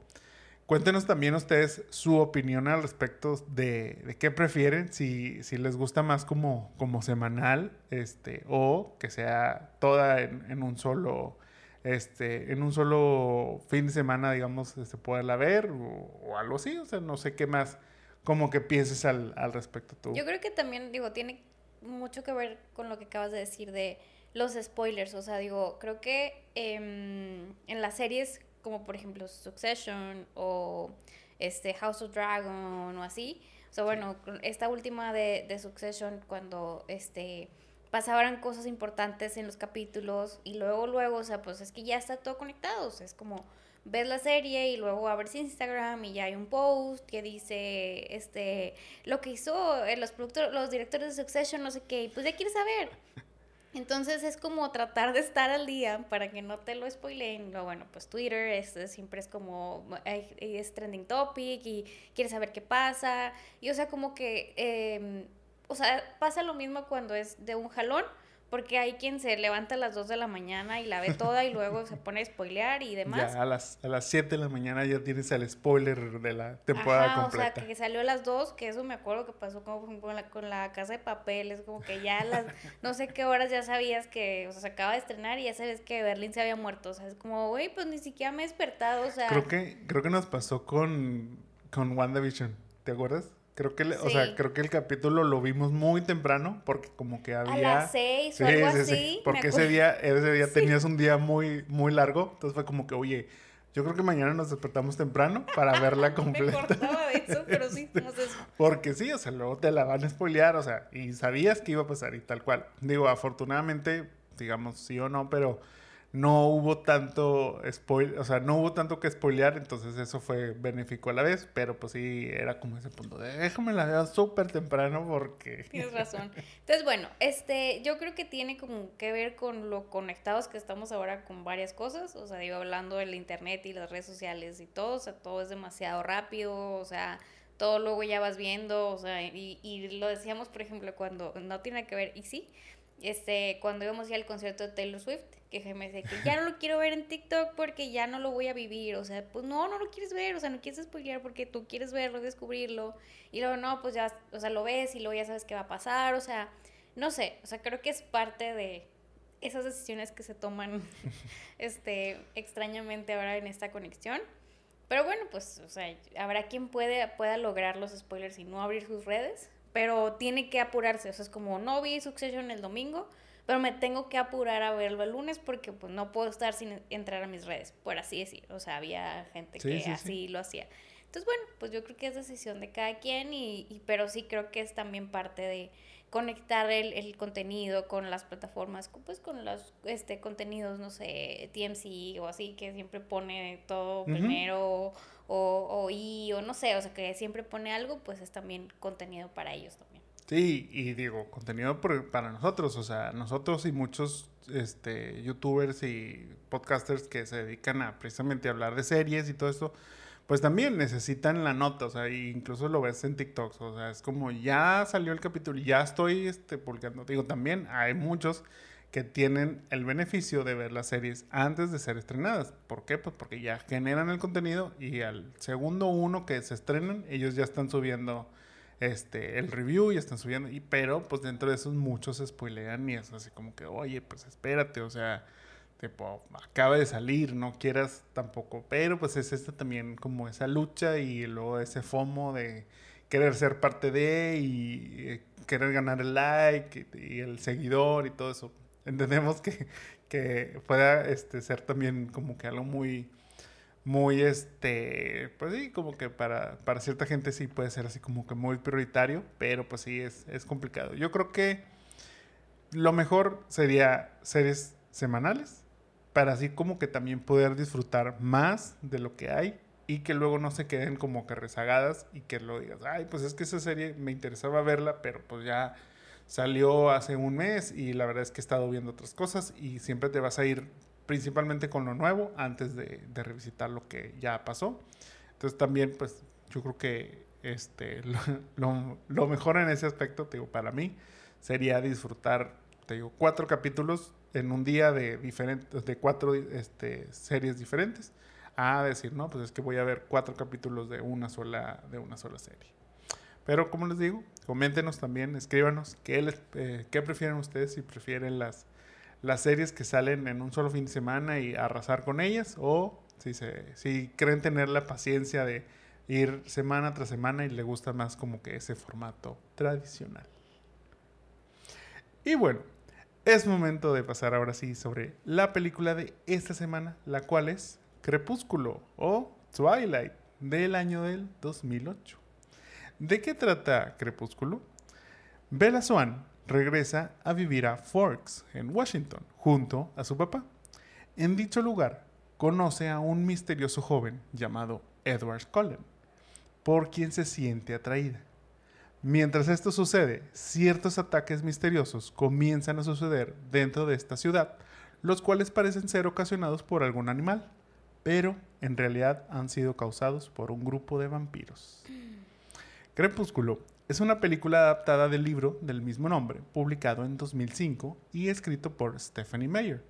Cuéntenos también ustedes su opinión al respecto de, qué prefieren, si, si, les gusta más como, como semanal, este, o que sea toda en, un solo, este, en un solo fin de semana, digamos, este, poderla ver, o, algo así, o sea, no sé qué más, como que pienses al, al respecto tú. Yo creo que también, digo, tiene mucho que ver con lo que acabas de decir de los spoilers, o sea, digo, creo que em, en las series como por ejemplo Succession o este House of Dragon o así. O sea, bueno, esta última de, de Succession, cuando este pasaban cosas importantes en los capítulos y luego, luego, o sea, pues es que ya está todo conectado, o sea, es como, ves la serie y luego abres Instagram y ya hay un post que dice este lo que hizo eh, los productores, los directores de Succession, no sé qué, y pues ya quieres saber. Entonces es como tratar de estar al día para que no te lo spoileen. Bueno, pues Twitter es, siempre es como es trending topic y quieres saber qué pasa. Y o sea, como que, em, o sea, pasa lo mismo cuando es de un jalón porque hay quien se levanta a las 2 de la mañana y la ve toda y luego se pone a spoilear y *laughs* demás. Ya a las, a las 7 de la mañana ya tienes el spoiler de la temporada Ajá, completa. O sea, que salió a las 2, que eso me acuerdo que pasó como con la, con la casa de papel. Es como que ya a las *laughs* no sé qué horas ya sabías que, o sea, se acaba de estrenar y ya sabes que Berlín se había muerto. O sea, es como, güey, pues ni siquiera me he despertado. O sea. Creo que, creo que nos pasó con, con WandaVision. ¿Te acuerdas? Creo que, o sea, creo que el capítulo lo vimos muy temprano porque como que había... A las seis o algo así. Porque ese día, ese día tenías un día muy, muy largo. Entonces fue como que, oye, yo creo que mañana nos despertamos temprano para verla *laughs* completa. me acordaba de eso, pero *laughs* sí, no sé eso. Porque sí, o sea, luego te la van a spoilear, o sea, y sabías que iba a pasar y tal cual. Digo, afortunadamente, digamos sí o no, pero no hubo tanto spoil, o sea, no hubo tanto que spoilear, entonces eso fue benéfico a la vez, pero pues sí, era como ese punto de déjame la veo súper temprano porque... Tienes razón. Entonces, bueno, este, yo creo que tiene como que ver con lo conectados que estamos ahora con varias cosas, o sea, digo, hablando del internet y las redes sociales y todo, o sea, todo es demasiado rápido, o sea, todo luego ya vas viendo, o sea, y, y lo decíamos, por ejemplo, cuando no tiene que ver, y sí, este, cuando íbamos ya al concierto de Taylor Swift, que me dice que ya no lo quiero ver en TikTok porque ya no lo voy a vivir, o sea, pues no, no lo quieres ver, o sea, no quieres spoilear porque tú quieres verlo, descubrirlo, y luego no, pues ya, o sea, lo ves y luego ya sabes qué va a pasar, o sea, no sé, o sea, creo que es parte de esas decisiones que se toman, *laughs* este, extrañamente ahora en esta conexión, pero bueno, pues, o sea, habrá quien pueda lograr los spoilers y no abrir sus redes, pero tiene que apurarse, o sea, es como no vi Succession el domingo, pero me tengo que apurar a verlo el lunes porque pues no puedo estar sin entrar a mis redes, por así decir, o sea, había gente que así lo hacía. Entonces, bueno, pues yo creo que es decisión de cada quien, y, y pero sí creo que es también parte de conectar el, el, contenido con las plataformas, pues con los este, contenidos, no sé, TMC o así, que siempre pone todo primero o, o no sé, o sea, que siempre pone algo, pues es también contenido para ellos también. Sí, y digo, contenido para nosotros, o sea, nosotros y muchos este, youtubers y podcasters que se dedican a precisamente hablar de series y todo esto, pues también necesitan la nota, o sea, incluso lo ves en TikTok, o sea, es como ya salió el capítulo, ya estoy este, publicando. Digo, también hay muchos que tienen el beneficio de ver las series antes de ser estrenadas. ¿Por qué? Pues porque ya generan el contenido y al segundo uno que se estrenan, ellos ya están subiendo este el review y están subiendo y pero pues dentro de esos muchos se spoilean y es así como que, "Oye, pues espérate, o sea, tipo, acaba de salir, no quieras tampoco, pero pues es esta también como esa lucha y luego ese FOMO de querer ser parte de y eh, querer ganar el like y el seguidor y todo eso entendemos que, que pueda este, ser también como que algo muy, muy, este, pues sí, como que para, para cierta gente sí puede ser así como que muy prioritario, pero pues sí es, es complicado. Yo creo que lo mejor sería series semanales para así como que también poder disfrutar más de lo que hay y que luego no se queden como que rezagadas y que lo digas, ay, pues es que esa serie me interesaba verla, pero pues ya Salió hace un mes y la verdad es que he estado viendo otras cosas y siempre te vas a ir principalmente con lo nuevo antes de, revisitar lo que ya pasó. Entonces también pues yo creo que este, *laughs* lo, lo, mejor en ese aspecto, te digo, para mí sería disfrutar, te digo, cuatro capítulos en un día de diferentes, de cuatro este, series diferentes, a decir, no, pues es que voy a ver cuatro capítulos de una sola, de una sola serie. Pero como les digo, coméntenos también, escríbanos qué, les, eh, qué prefieren ustedes, si prefieren las, las series que salen en un solo fin de semana y arrasar con ellas o si, se, si creen tener la paciencia de ir semana tras semana y le gusta más como que ese formato tradicional. Y bueno, es momento de pasar ahora sí sobre la película de esta semana, la cual es Crepúsculo o Twilight del año del 2008. ¿De qué trata Crepúsculo? Bella Swan regresa a vivir a Forks, en Washington, junto a su papá. En dicho lugar, conoce a un misterioso joven llamado Edward Cullen, por quien se siente atraída. Mientras esto sucede, ciertos ataques misteriosos comienzan a suceder dentro de esta ciudad, los cuales parecen ser ocasionados por algún animal, pero en realidad han sido causados por un grupo de vampiros. Crepúsculo es una película adaptada del libro del mismo nombre, publicado en 2005 y escrito por Stephanie Meyer.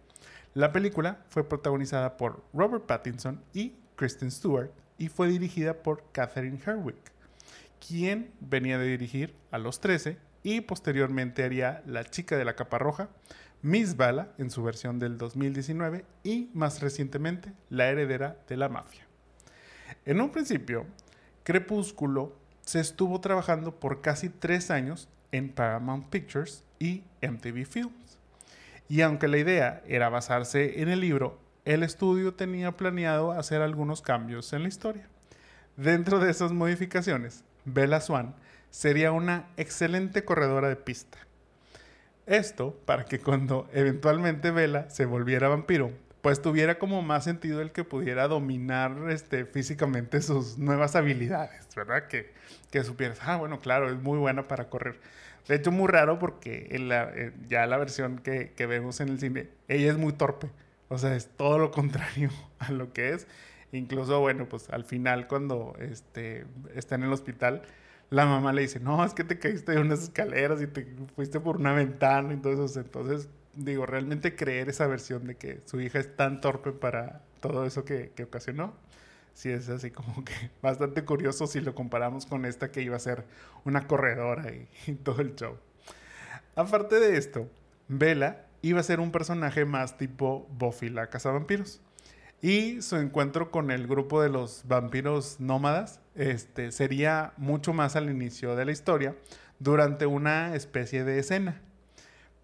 La película fue protagonizada por Robert Pattinson y Kristen Stewart y fue dirigida por Catherine Herwick, quien venía de dirigir A los 13 y posteriormente haría La chica de la capa roja, Miss Bala en su versión del 2019 y más recientemente La heredera de la mafia. En un principio, Crepúsculo se estuvo trabajando por casi tres años en Paramount Pictures y MTV Films. Y aunque la idea era basarse en el libro, el estudio tenía planeado hacer algunos cambios en la historia. Dentro de esas modificaciones, Bella Swan sería una excelente corredora de pista. Esto para que cuando eventualmente Bella se volviera vampiro, pues tuviera como más sentido el que pudiera dominar este, físicamente sus nuevas habilidades, ¿verdad? Que, que supieras, ah, bueno, claro, es muy buena para correr. De hecho, muy raro porque la, ya la versión que, que vemos en el cine, ella es muy torpe. O sea, es todo lo contrario *laughs* a lo que es. Incluso, bueno, pues al final cuando este, está en el hospital, la mamá le dice, no, es que te caíste de unas escaleras y te fuiste por una ventana y eso. Entonces, digo, realmente creer esa versión de que su hija es tan torpe para todo eso que, que ocasionó, sí es así como que *laughs* bastante curioso si lo comparamos con esta que iba a ser una corredora *laughs* y, todo el show. Aparte de esto, Bella iba a ser un personaje más tipo Buffy la cazavampiros. Y su encuentro con el grupo de los vampiros nómadas este, sería mucho más al inicio de la historia, durante una especie de escena.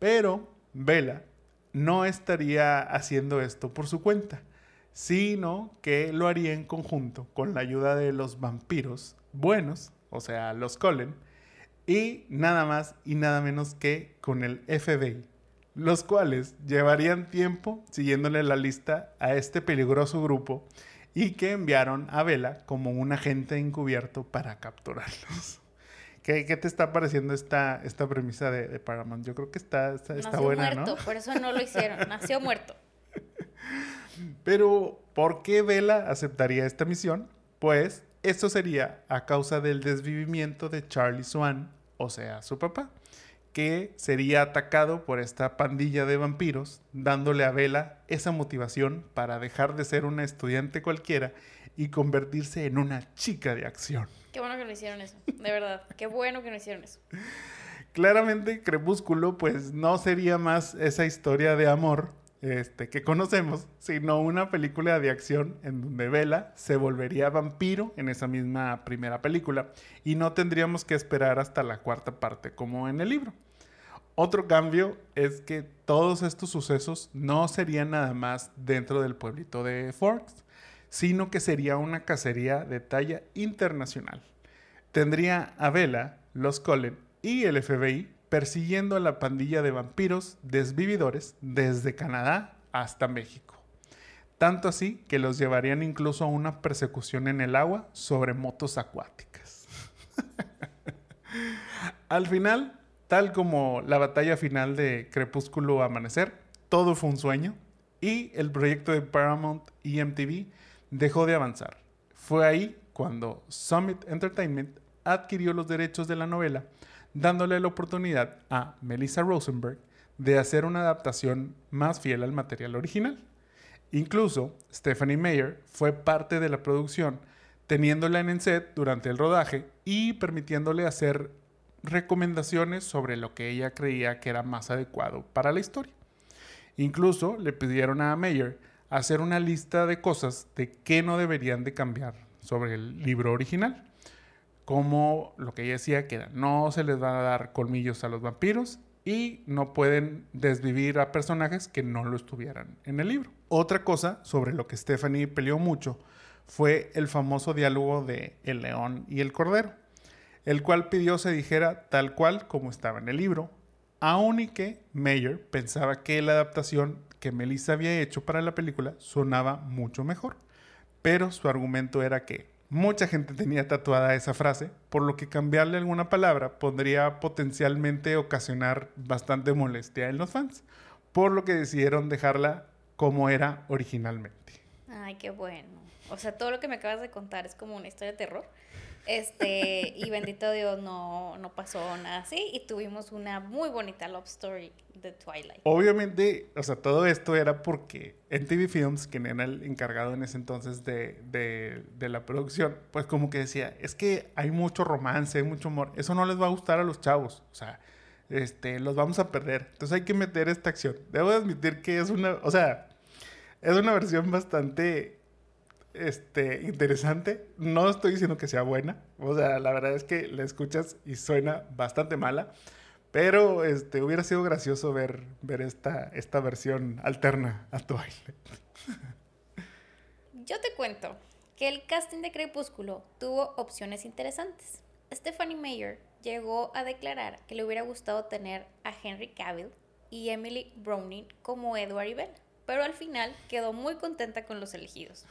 Pero Bella no estaría haciendo esto por su cuenta, sino que lo haría en conjunto con la ayuda de los vampiros buenos, o sea, los Colen, y nada más y nada menos que con el FBI, los cuales llevarían tiempo siguiéndole la lista a este peligroso grupo y que enviaron a Vela como un agente encubierto para capturarlos. ¿Qué, qué te está pareciendo esta, esta premisa de, de Paramount? Yo creo que está, está, está buena, muerto, ¿no? por eso no lo hicieron. Nació muerto. *laughs* Pero, ¿por qué Vela aceptaría esta misión? Pues esto sería a causa del desvivimiento de Charlie Swan, o sea, su papá que sería atacado por esta pandilla de vampiros, dándole a Vela esa motivación para dejar de ser una estudiante cualquiera y convertirse en una chica de acción. Qué bueno que no hicieron eso, de verdad. Qué bueno que no hicieron eso. Claramente Crepúsculo pues no sería más esa historia de amor este, que conocemos, sino una película de acción en donde Bella se volvería vampiro en esa misma primera película y no tendríamos que esperar hasta la cuarta parte como en el libro. Otro cambio es que todos estos sucesos no serían nada más dentro del pueblito de Forks, sino que sería una cacería de talla internacional. Tendría a Bella, los Cullen y el FBI persiguiendo a la pandilla de vampiros desvividores desde Canadá hasta México. Tanto así que los llevarían incluso a una persecución en el agua sobre motos acuáticas. *laughs* Al final, tal como la batalla final de Crepúsculo Amanecer, todo fue un sueño y el proyecto de Paramount y MTV dejó de avanzar. Fue ahí cuando Summit Entertainment adquirió los derechos de la novela dándole la oportunidad a Melissa Rosenberg de hacer una adaptación más fiel al material original. Incluso Stephanie Meyer fue parte de la producción, teniéndola en set durante el rodaje y permitiéndole hacer recomendaciones sobre lo que ella creía que era más adecuado para la historia. Incluso le pidieron a Meyer hacer una lista de cosas de qué no deberían de cambiar sobre el libro original como lo que ella decía, que no se les va a dar colmillos a los vampiros y no pueden desvivir a personajes que no lo estuvieran en el libro. Otra cosa sobre lo que Stephanie peleó mucho fue el famoso diálogo de El león y el cordero, el cual pidió se dijera tal cual como estaba en el libro, aun y que Mayer pensaba que la adaptación que Melissa había hecho para la película sonaba mucho mejor. Pero su argumento era que mucha gente tenía tatuada esa frase, por lo que cambiarle alguna palabra podría potencialmente ocasionar bastante molestia en los fans, por lo que decidieron dejarla como era originalmente. Ay, qué bueno. O sea, todo lo que me acabas de contar es como una historia de terror. Este, y bendito Dios, no, no pasó nada así. Y tuvimos una muy bonita love story de Twilight. Obviamente, o sea, todo esto era porque NTV Films, quien era el encargado en ese entonces de, de, de, la producción, pues como que decía, es que hay mucho romance, hay mucho amor, eso no les va a gustar a los chavos, o sea, este, los vamos a perder. Entonces hay que meter esta acción. Debo admitir que es una, o sea, es una versión bastante este, interesante. No estoy diciendo que sea buena. O sea, la verdad es que la escuchas y suena bastante mala. Pero este, hubiera sido gracioso ver, ver esta, esta versión alterna a tu baile. Yo te cuento que el casting de Crepúsculo tuvo opciones interesantes. Stephanie Meyer llegó a declarar que le hubiera gustado tener a Henry Cavill y Emily Browning como Edward y Bella, pero al final quedó muy contenta con los elegidos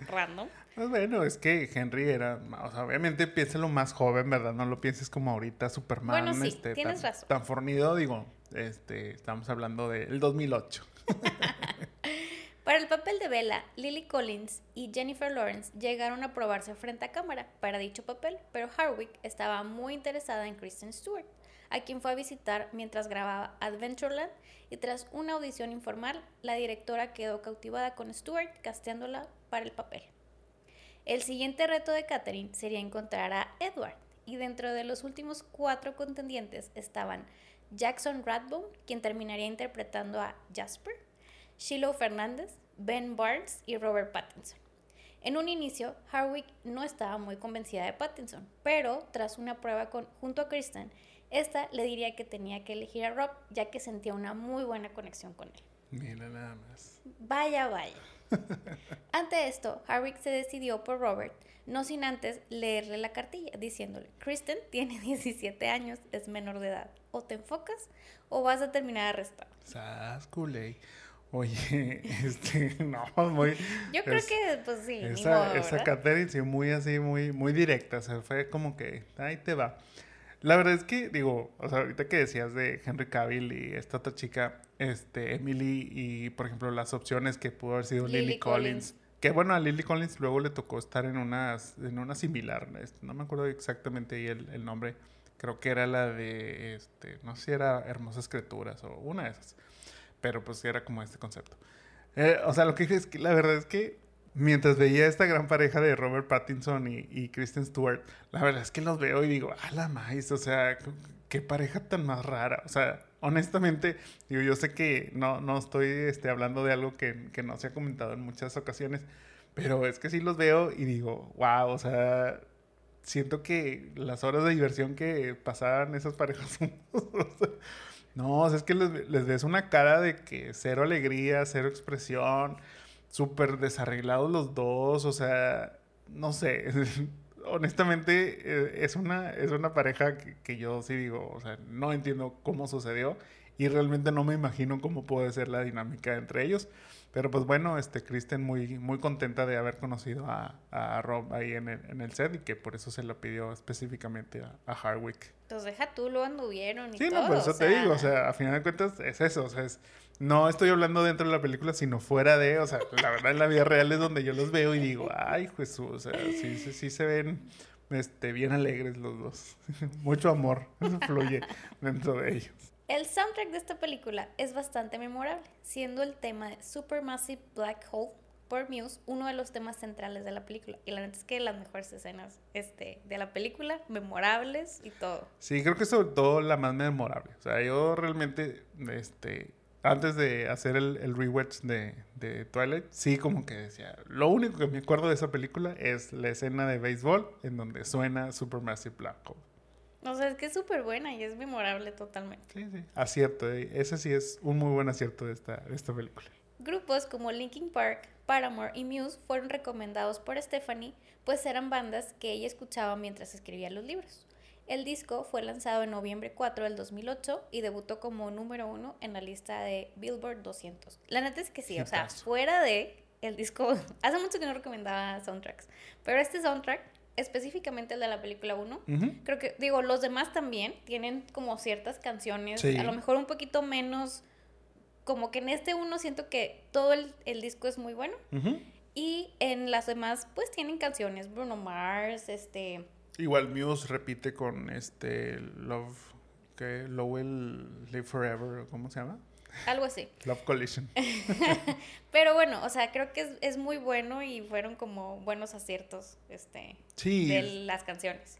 random. Pues bueno, es que Henry era, o sea, obviamente lo más joven, ¿verdad? No lo pienses como ahorita Superman, bueno, sí, este, tienes tan, razón. tan fornido, digo, este, estamos hablando del 2008. *laughs* Para el papel de Bella, Lily Collins y Jennifer Lawrence llegaron a probarse frente a cámara para dicho papel, pero Harwick estaba muy interesada en Kristen Stewart, a quien fue a visitar mientras grababa Adventureland y tras una audición informal, la directora quedó cautivada con Stewart, casteándola para el papel. El siguiente reto de Catherine sería encontrar a Edward, y dentro de los últimos cuatro contendientes estaban Jackson Rathbone, quien terminaría interpretando a Jasper, Shiloh Fernández, Ben Barnes y Robert Pattinson. En un inicio, Harwick no estaba muy convencida de Pattinson, pero tras una prueba con, junto a Kristen, esta le diría que tenía que elegir a Rob, ya que sentía una muy buena conexión con él. Mira nada más. Vaya, vaya. Ante esto, Harwick se decidió por Robert, no sin antes leerle la cartilla, diciéndole, Kristen tiene *laughs* 17 años, es menor de edad. O te enfocas o vas a terminar arrestado. Sas, Oye, *laughs* este, *laughs* no, muy... Yo creo que, pues sí. Esa, modo, esa. Catherine, sí, muy así, muy, muy directa. O sea, fue como que, ahí te va. La verdad es que, digo, o sea, ahorita que decías de Henry Cavill y esta otra chica, este, Emily, y por ejemplo, las opciones que pudo haber sido Lily, Lily Collins. Collins. Que bueno, a Lily Collins luego le tocó estar en unas, en una similar, este, no me acuerdo exactamente ahí el, el nombre. Creo que era la de, este, no sé si era Hermosas Criaturas o una de esas. Pero pues era como este concepto. Eh, o sea, lo que dije es que la verdad es que mientras veía esta gran pareja de Robert Pattinson y, y Kristen Stewart, la verdad es que los veo y digo, a la maíz, o sea, qué pareja tan más rara. O sea, honestamente, digo, yo sé que no, no estoy este, hablando de algo que, que no se ha comentado en muchas ocasiones, pero es que sí los veo y digo, wow, o sea, siento que las horas de diversión que pasaban esas parejas *laughs* no, o sea, es que les, les ves una cara de que cero alegría, cero expresión, súper desarreglados los dos, o sea, no sé, *laughs* honestamente eh, es una, es una pareja que, que, yo sí digo, o sea, no entiendo cómo sucedió y realmente no me imagino cómo puede ser la dinámica entre ellos. Pero pues bueno, este Kristen muy, muy contenta de haber conocido a, a Rob ahí en el, en el, set y que por eso se lo pidió específicamente a, a Harwick. Entonces deja tú, lo anduvieron y sí, todo. no, por eso o te sea... digo, o sea, a final de cuentas es eso, o sea, es, no estoy hablando dentro de la película, sino fuera de, o sea, la verdad en la vida real es donde yo los veo y digo, ay, Jesús, o sea, sí, sí, sí se ven este, bien alegres los dos. *laughs* Mucho amor fluye dentro de ellos. El soundtrack de esta película es bastante memorable, siendo el tema de Supermassive Black Hole por Muse uno de los temas centrales de la película. Y la verdad es que las mejores escenas este, de la película, memorables y todo. Sí, creo que sobre todo la más memorable. O sea, yo realmente, este, antes de hacer el, el rewatch de, de, Twilight, sí como que decía, lo único que me acuerdo de esa película es la escena de béisbol en donde suena Supermassive Black Hole. O sea, es que es súper buena y es memorable totalmente. Sí, sí. Acierto. Eh. Ese sí es un muy buen acierto de esta, de esta película. Grupos como Linkin Park, Paramore y Muse fueron recomendados por Stephanie, pues eran bandas que ella escuchaba mientras escribía los libros. El disco fue lanzado en noviembre 4 del 2008 y debutó como número uno en la lista de Billboard 200. La neta es que sí, o sea, fuera de el disco, *laughs* hace mucho que no recomendaba soundtracks, pero este soundtrack, específicamente el de la película 1, creo que, digo, los demás también tienen como ciertas canciones, a lo mejor un poquito menos, como que en este uno siento que todo el, disco es muy bueno. Y en las demás, pues tienen canciones, Bruno Mars, este Igual Muse repite con este Love, que Lowell Live Forever, ¿cómo se llama? Algo así. Love Collision. *laughs* Pero bueno, o sea, creo que es, es, muy bueno y fueron como buenos aciertos este, de las canciones.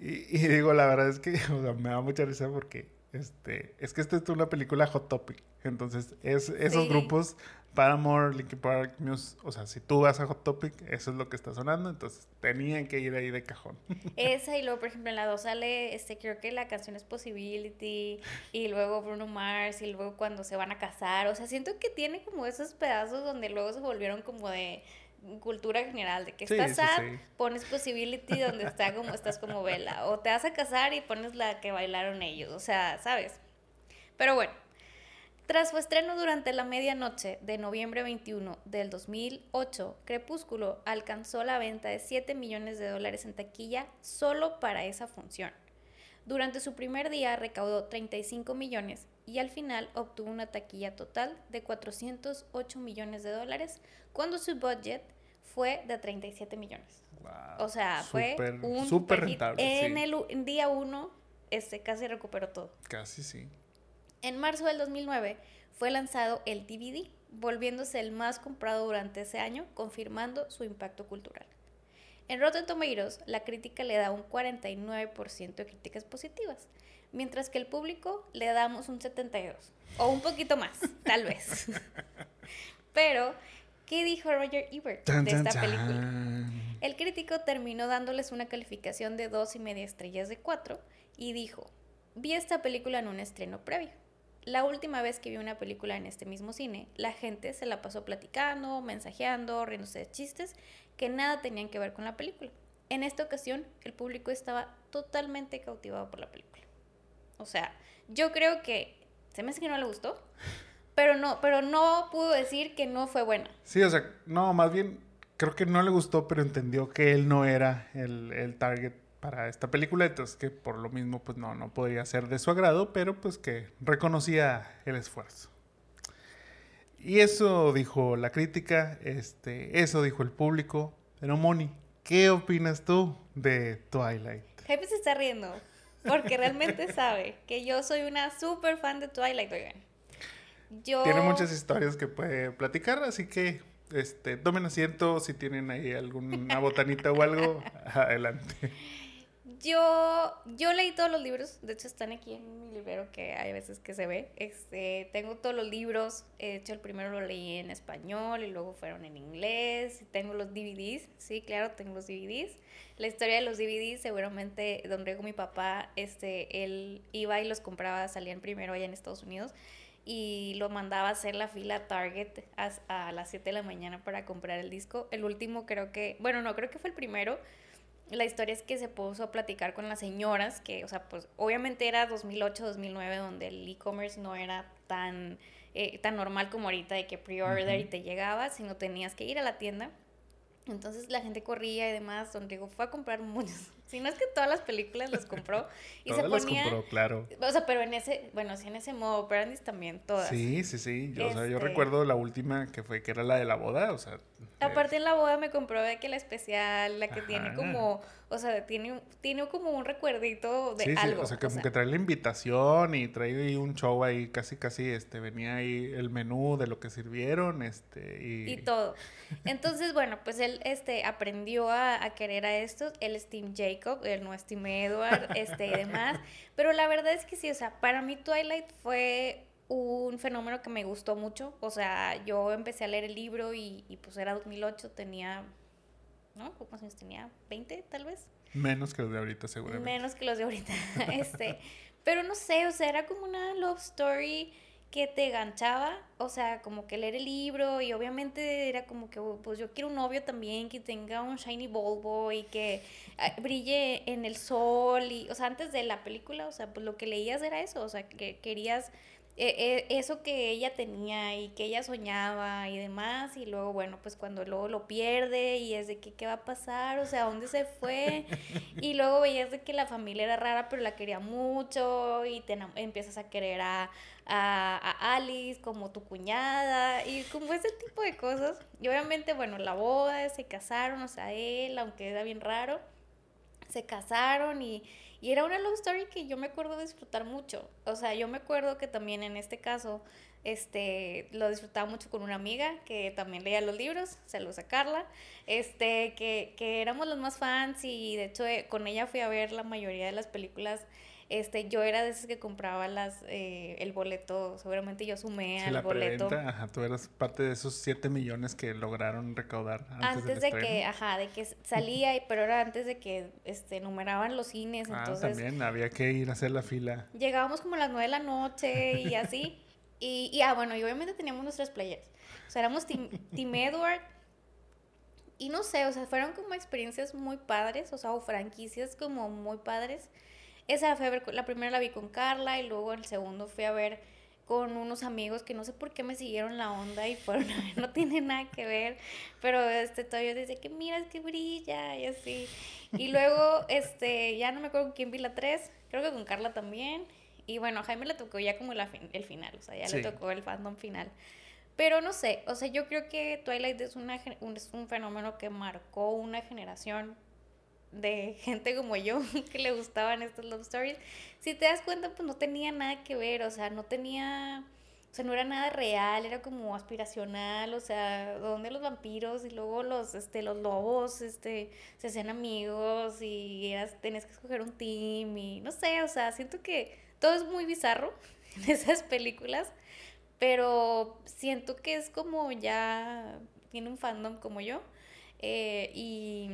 Y, y, digo, la verdad es que *laughs* o sea, me da mucha risa porque este, es que esta es una película Hot Topic. Entonces, es, esos grupos Paramore, Linkin Park, Muse, o sea, si tú vas a Hot Topic, eso es lo que está sonando, entonces tenían que ir ahí de cajón. *laughs* Esa y luego, por ejemplo, en la 2 sale, este, creo que la canción es Possibility, y luego Bruno Mars, y luego cuando se van a casar, o sea, siento que tiene como esos pedazos donde luego se volvieron como de cultura general, de que estás sad, pones Possibility donde está como, estás como vela, o te vas a casar y pones la que bailaron ellos, o sea, ¿sabes? Pero bueno, tras su estreno durante la medianoche de noviembre 21 del 2008, Crepúsculo alcanzó la venta de 7 millones de dólares en taquilla solo para esa función. Durante su primer día recaudó 35 millones y al final obtuvo una taquilla total de 408 millones de dólares cuando su budget fue de 37 millones. o sea, fue un super rentable. En el día 1 este, casi recuperó todo. Casi sí. En marzo del 2009 fue lanzado el DVD, volviéndose el más comprado durante ese año, confirmando su impacto cultural. En Rotten Tomatoes, la crítica le da un 49% de críticas positivas, mientras que el público le damos un 72%, o un poquito más, tal vez. *laughs* Pero, ¿qué dijo Roger Ebert de esta película? El crítico terminó dándoles una calificación de dos y media estrellas de 4 y dijo, vi esta película en un estreno previo la última vez que vi una película en este mismo cine, la gente se la pasó platicando, mensajeando, riéndose de chistes que nada tenían que ver con la película. En esta ocasión, el público estaba totalmente cautivado por la película. O sea, yo creo que se me hace que no le gustó, pero no, pero no pudo decir que no fue buena. Sí, o sea, no, más bien creo que no le gustó, pero entendió que él no era el, el target para esta película, entonces que por lo mismo pues no, no podría ser de su agrado, pero pues que reconocía el esfuerzo. Y eso dijo la crítica, este, eso dijo el público. Pero Moni, ¿qué opinas tú de Twilight? Jefe se está riendo, porque realmente *laughs* sabe que yo soy una súper fan de Twilight, oigan. Yo... Tiene muchas historias que puede platicar, así que este, tomen asiento si tienen ahí alguna botanita o algo, *laughs* adelante. Yo, yo leí todos los libros, de hecho están aquí en mi librero que hay veces que se ve. Este, tengo todos los libros, de hecho el primero lo leí en español y luego fueron en inglés. Tengo los DVDs, sí, claro, tengo los DVDs. La historia de los DVDs, seguramente don Riego, mi papá, este, él iba y los compraba, salían primero allá en Estados Unidos y lo mandaba a hacer la fila Target a, a las 7 de la mañana para comprar el disco. El último creo que, bueno, no, creo que fue el primero la historia es que se puso a platicar con las señoras, que, o sea, pues obviamente era 2008, 2009, donde el e-commerce no era tan, eh, tan normal como ahorita, de que pre-order y te llegaba, sino tenías que ir a la tienda. Entonces la gente corría y demás. Don Diego fue a comprar *laughs* muchos si no es que todas las películas las compró *laughs* y se ponía. Las compró, claro. O sea, pero en ese, bueno, sí, en ese modo, Brandis también, todas. Sí, sí, sí. Yo, o sea, yo este recuerdo la última que fue, que era la de la boda, o sea. Aparte en la boda me compró de que la especial, la que tiene como, o sea, tiene, tiene como un recuerdito de algo. Sí, o sea, como que trae la invitación y trae un show ahí, casi, casi, este, venía ahí el menú de lo que sirvieron, este, y... Y todo. Entonces, bueno, pues él, este, aprendió a, a querer a estos, él es Team Jake él no estimé Edward, este y demás. *laughs* Pero la verdad es que sí, o sea, para mí Twilight fue un fenómeno que me gustó mucho. O sea, yo empecé a leer el libro y, pues era 2008, tenía, ¿no? ¿Cuántos años tenía? ¿20 tal vez? Menos que los de ahorita, seguramente. Menos que los de ahorita. *laughs* este, pero no sé, o sea, era como una love story que te ganchaba, o sea, como que leer el libro y obviamente era como que, oh, pues yo quiero un novio también que tenga un shiny bulbo y que ah, brille en el sol y, o sea, antes de la película, o sea, pues lo que leías era eso, o sea, que querías eh, eh, eso que ella tenía y que ella soñaba y demás, y luego, bueno, pues cuando luego lo pierde y es de que, ¿qué va a pasar? O sea, ¿dónde se fue? *laughs* Y luego veías de que la familia era rara, pero la quería mucho y te empiezas a querer a, a, Alice como tu cuñada y como ese tipo de cosas. Y obviamente, bueno, la boda, se casaron, o sea, él, aunque era bien raro, se casaron y y era una love story que yo me acuerdo disfrutar mucho. O sea, yo me acuerdo que también en este caso este, lo disfrutaba mucho con una amiga que también leía los libros, saludos a Carla, este, que, que éramos los más fans y de hecho eh, con ella fui a ver la mayoría de las películas este, yo era de esas que compraba las, eh, el boleto, seguramente yo sumé al boleto. Ajá, tú eras parte de esos 7 millones que lograron recaudar antes, antes de que, ajá, de que salía, pero era antes de que este, numeraban los cines, ah, también había que ir a hacer la fila. Llegábamos como a las 9 de la noche y así, *laughs* y, y, ah, bueno, y obviamente teníamos nuestras players, o sea, éramos Team, team Edward, y no sé, o sea, fueron como experiencias muy padres, o sea, o franquicias como muy padres, esa fue a ver, la primera la vi con Carla y luego el segundo fui a ver con unos amigos que no sé por qué me siguieron la onda y fueron a ver, *laughs* no tiene nada que ver, pero este todavía dice que mira, es que brilla y así. Y luego, *laughs* este, ya no me acuerdo con quién vi la 3, creo que con Carla también. Y bueno, a Jaime le tocó ya como la el final, o sea, ya le tocó el fandom final. Pero no sé, o sea, yo creo que Twilight es, una, es un fenómeno que marcó una generación de gente como yo *laughs* que le gustaban estas love stories, si te das cuenta, pues no tenía nada que ver, o sea, no tenía, o sea, no era nada real, era como aspiracional, o sea, donde los vampiros y luego los, este, los lobos, este, se hacían amigos y eras, tenías que escoger un team y no sé, o sea, siento que todo es muy bizarro *laughs* en esas películas, pero siento que es como ya tiene un fandom como yo eh, y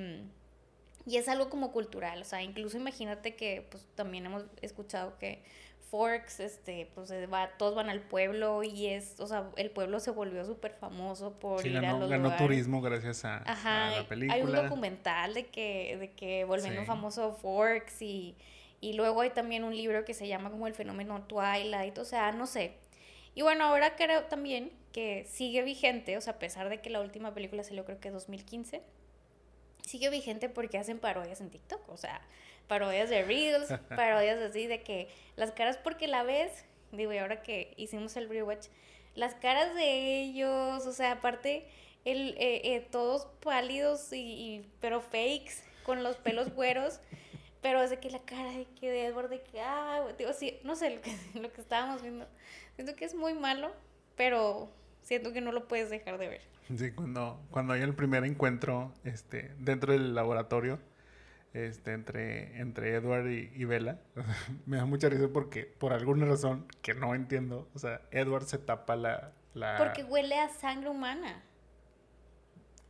y es algo como cultural, o sea, incluso imagínate que pues también hemos escuchado que Forks, este, pues va, todos van al pueblo y es, o sea, el pueblo se volvió súper famoso por ir a los ganó turismo gracias a, la película. Hay un documental de que, de que volviendo famoso Forks y, y luego hay también un libro que se llama como el fenómeno Twilight, o sea, no sé. Y bueno, ahora creo también que sigue vigente, o sea, a pesar de que la última película salió creo que 2015 sigue vigente porque hacen parodias en TikTok, o sea, parodias de Reels, *laughs* parodias así de que las caras porque la ves, digo, y ahora que hicimos el rewatch, las caras de ellos, o sea, aparte, el, eh, eh, todos pálidos y, pero fakes, con los pelos *laughs* güeros, pero es de que la cara de que de Edward, de que, ah, digo, sí, no sé lo que, *laughs* lo que estábamos viendo, siento que es muy malo, pero siento que no lo puedes dejar de ver. Sí, cuando, cuando hay el primer encuentro este, dentro del laboratorio este, entre, entre Edward y, y Bella, *laughs* me da mucha risa porque por alguna razón que no entiendo, o sea, Edward se tapa la... la... Porque huele a sangre humana.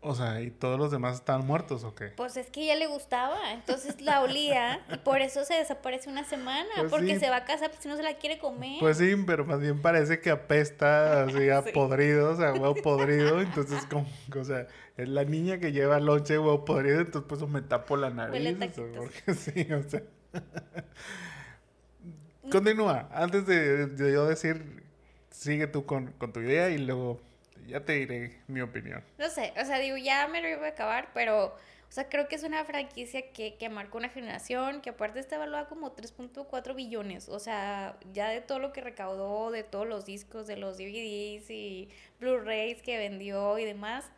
O sea, ¿y todos los demás estaban muertos o qué? Pues es que ella le gustaba, entonces la olía y por eso se desaparece una semana, pues porque se va a casa pues, si no se la quiere comer. Pues sí, pero más bien parece que apesta así a *laughs* podrido, o sea, huevo podrido, entonces como, o sea, es la niña que lleva lonche de huevo podrido, entonces pues me tapo la nariz, o sea, porque sí, o sea. *laughs* Continúa, antes de, yo decir, sigue tú con, con tu idea y luego ya te diré mi opinión. No sé, o sea, digo, ya me lo iba a acabar, pero, o sea, creo que es una franquicia que, que marcó una generación, que aparte está evaluada como 3.4 billones, o sea, ya de todo lo que recaudó, de todos los discos, de los DVDs y Blu-rays que vendió y demás.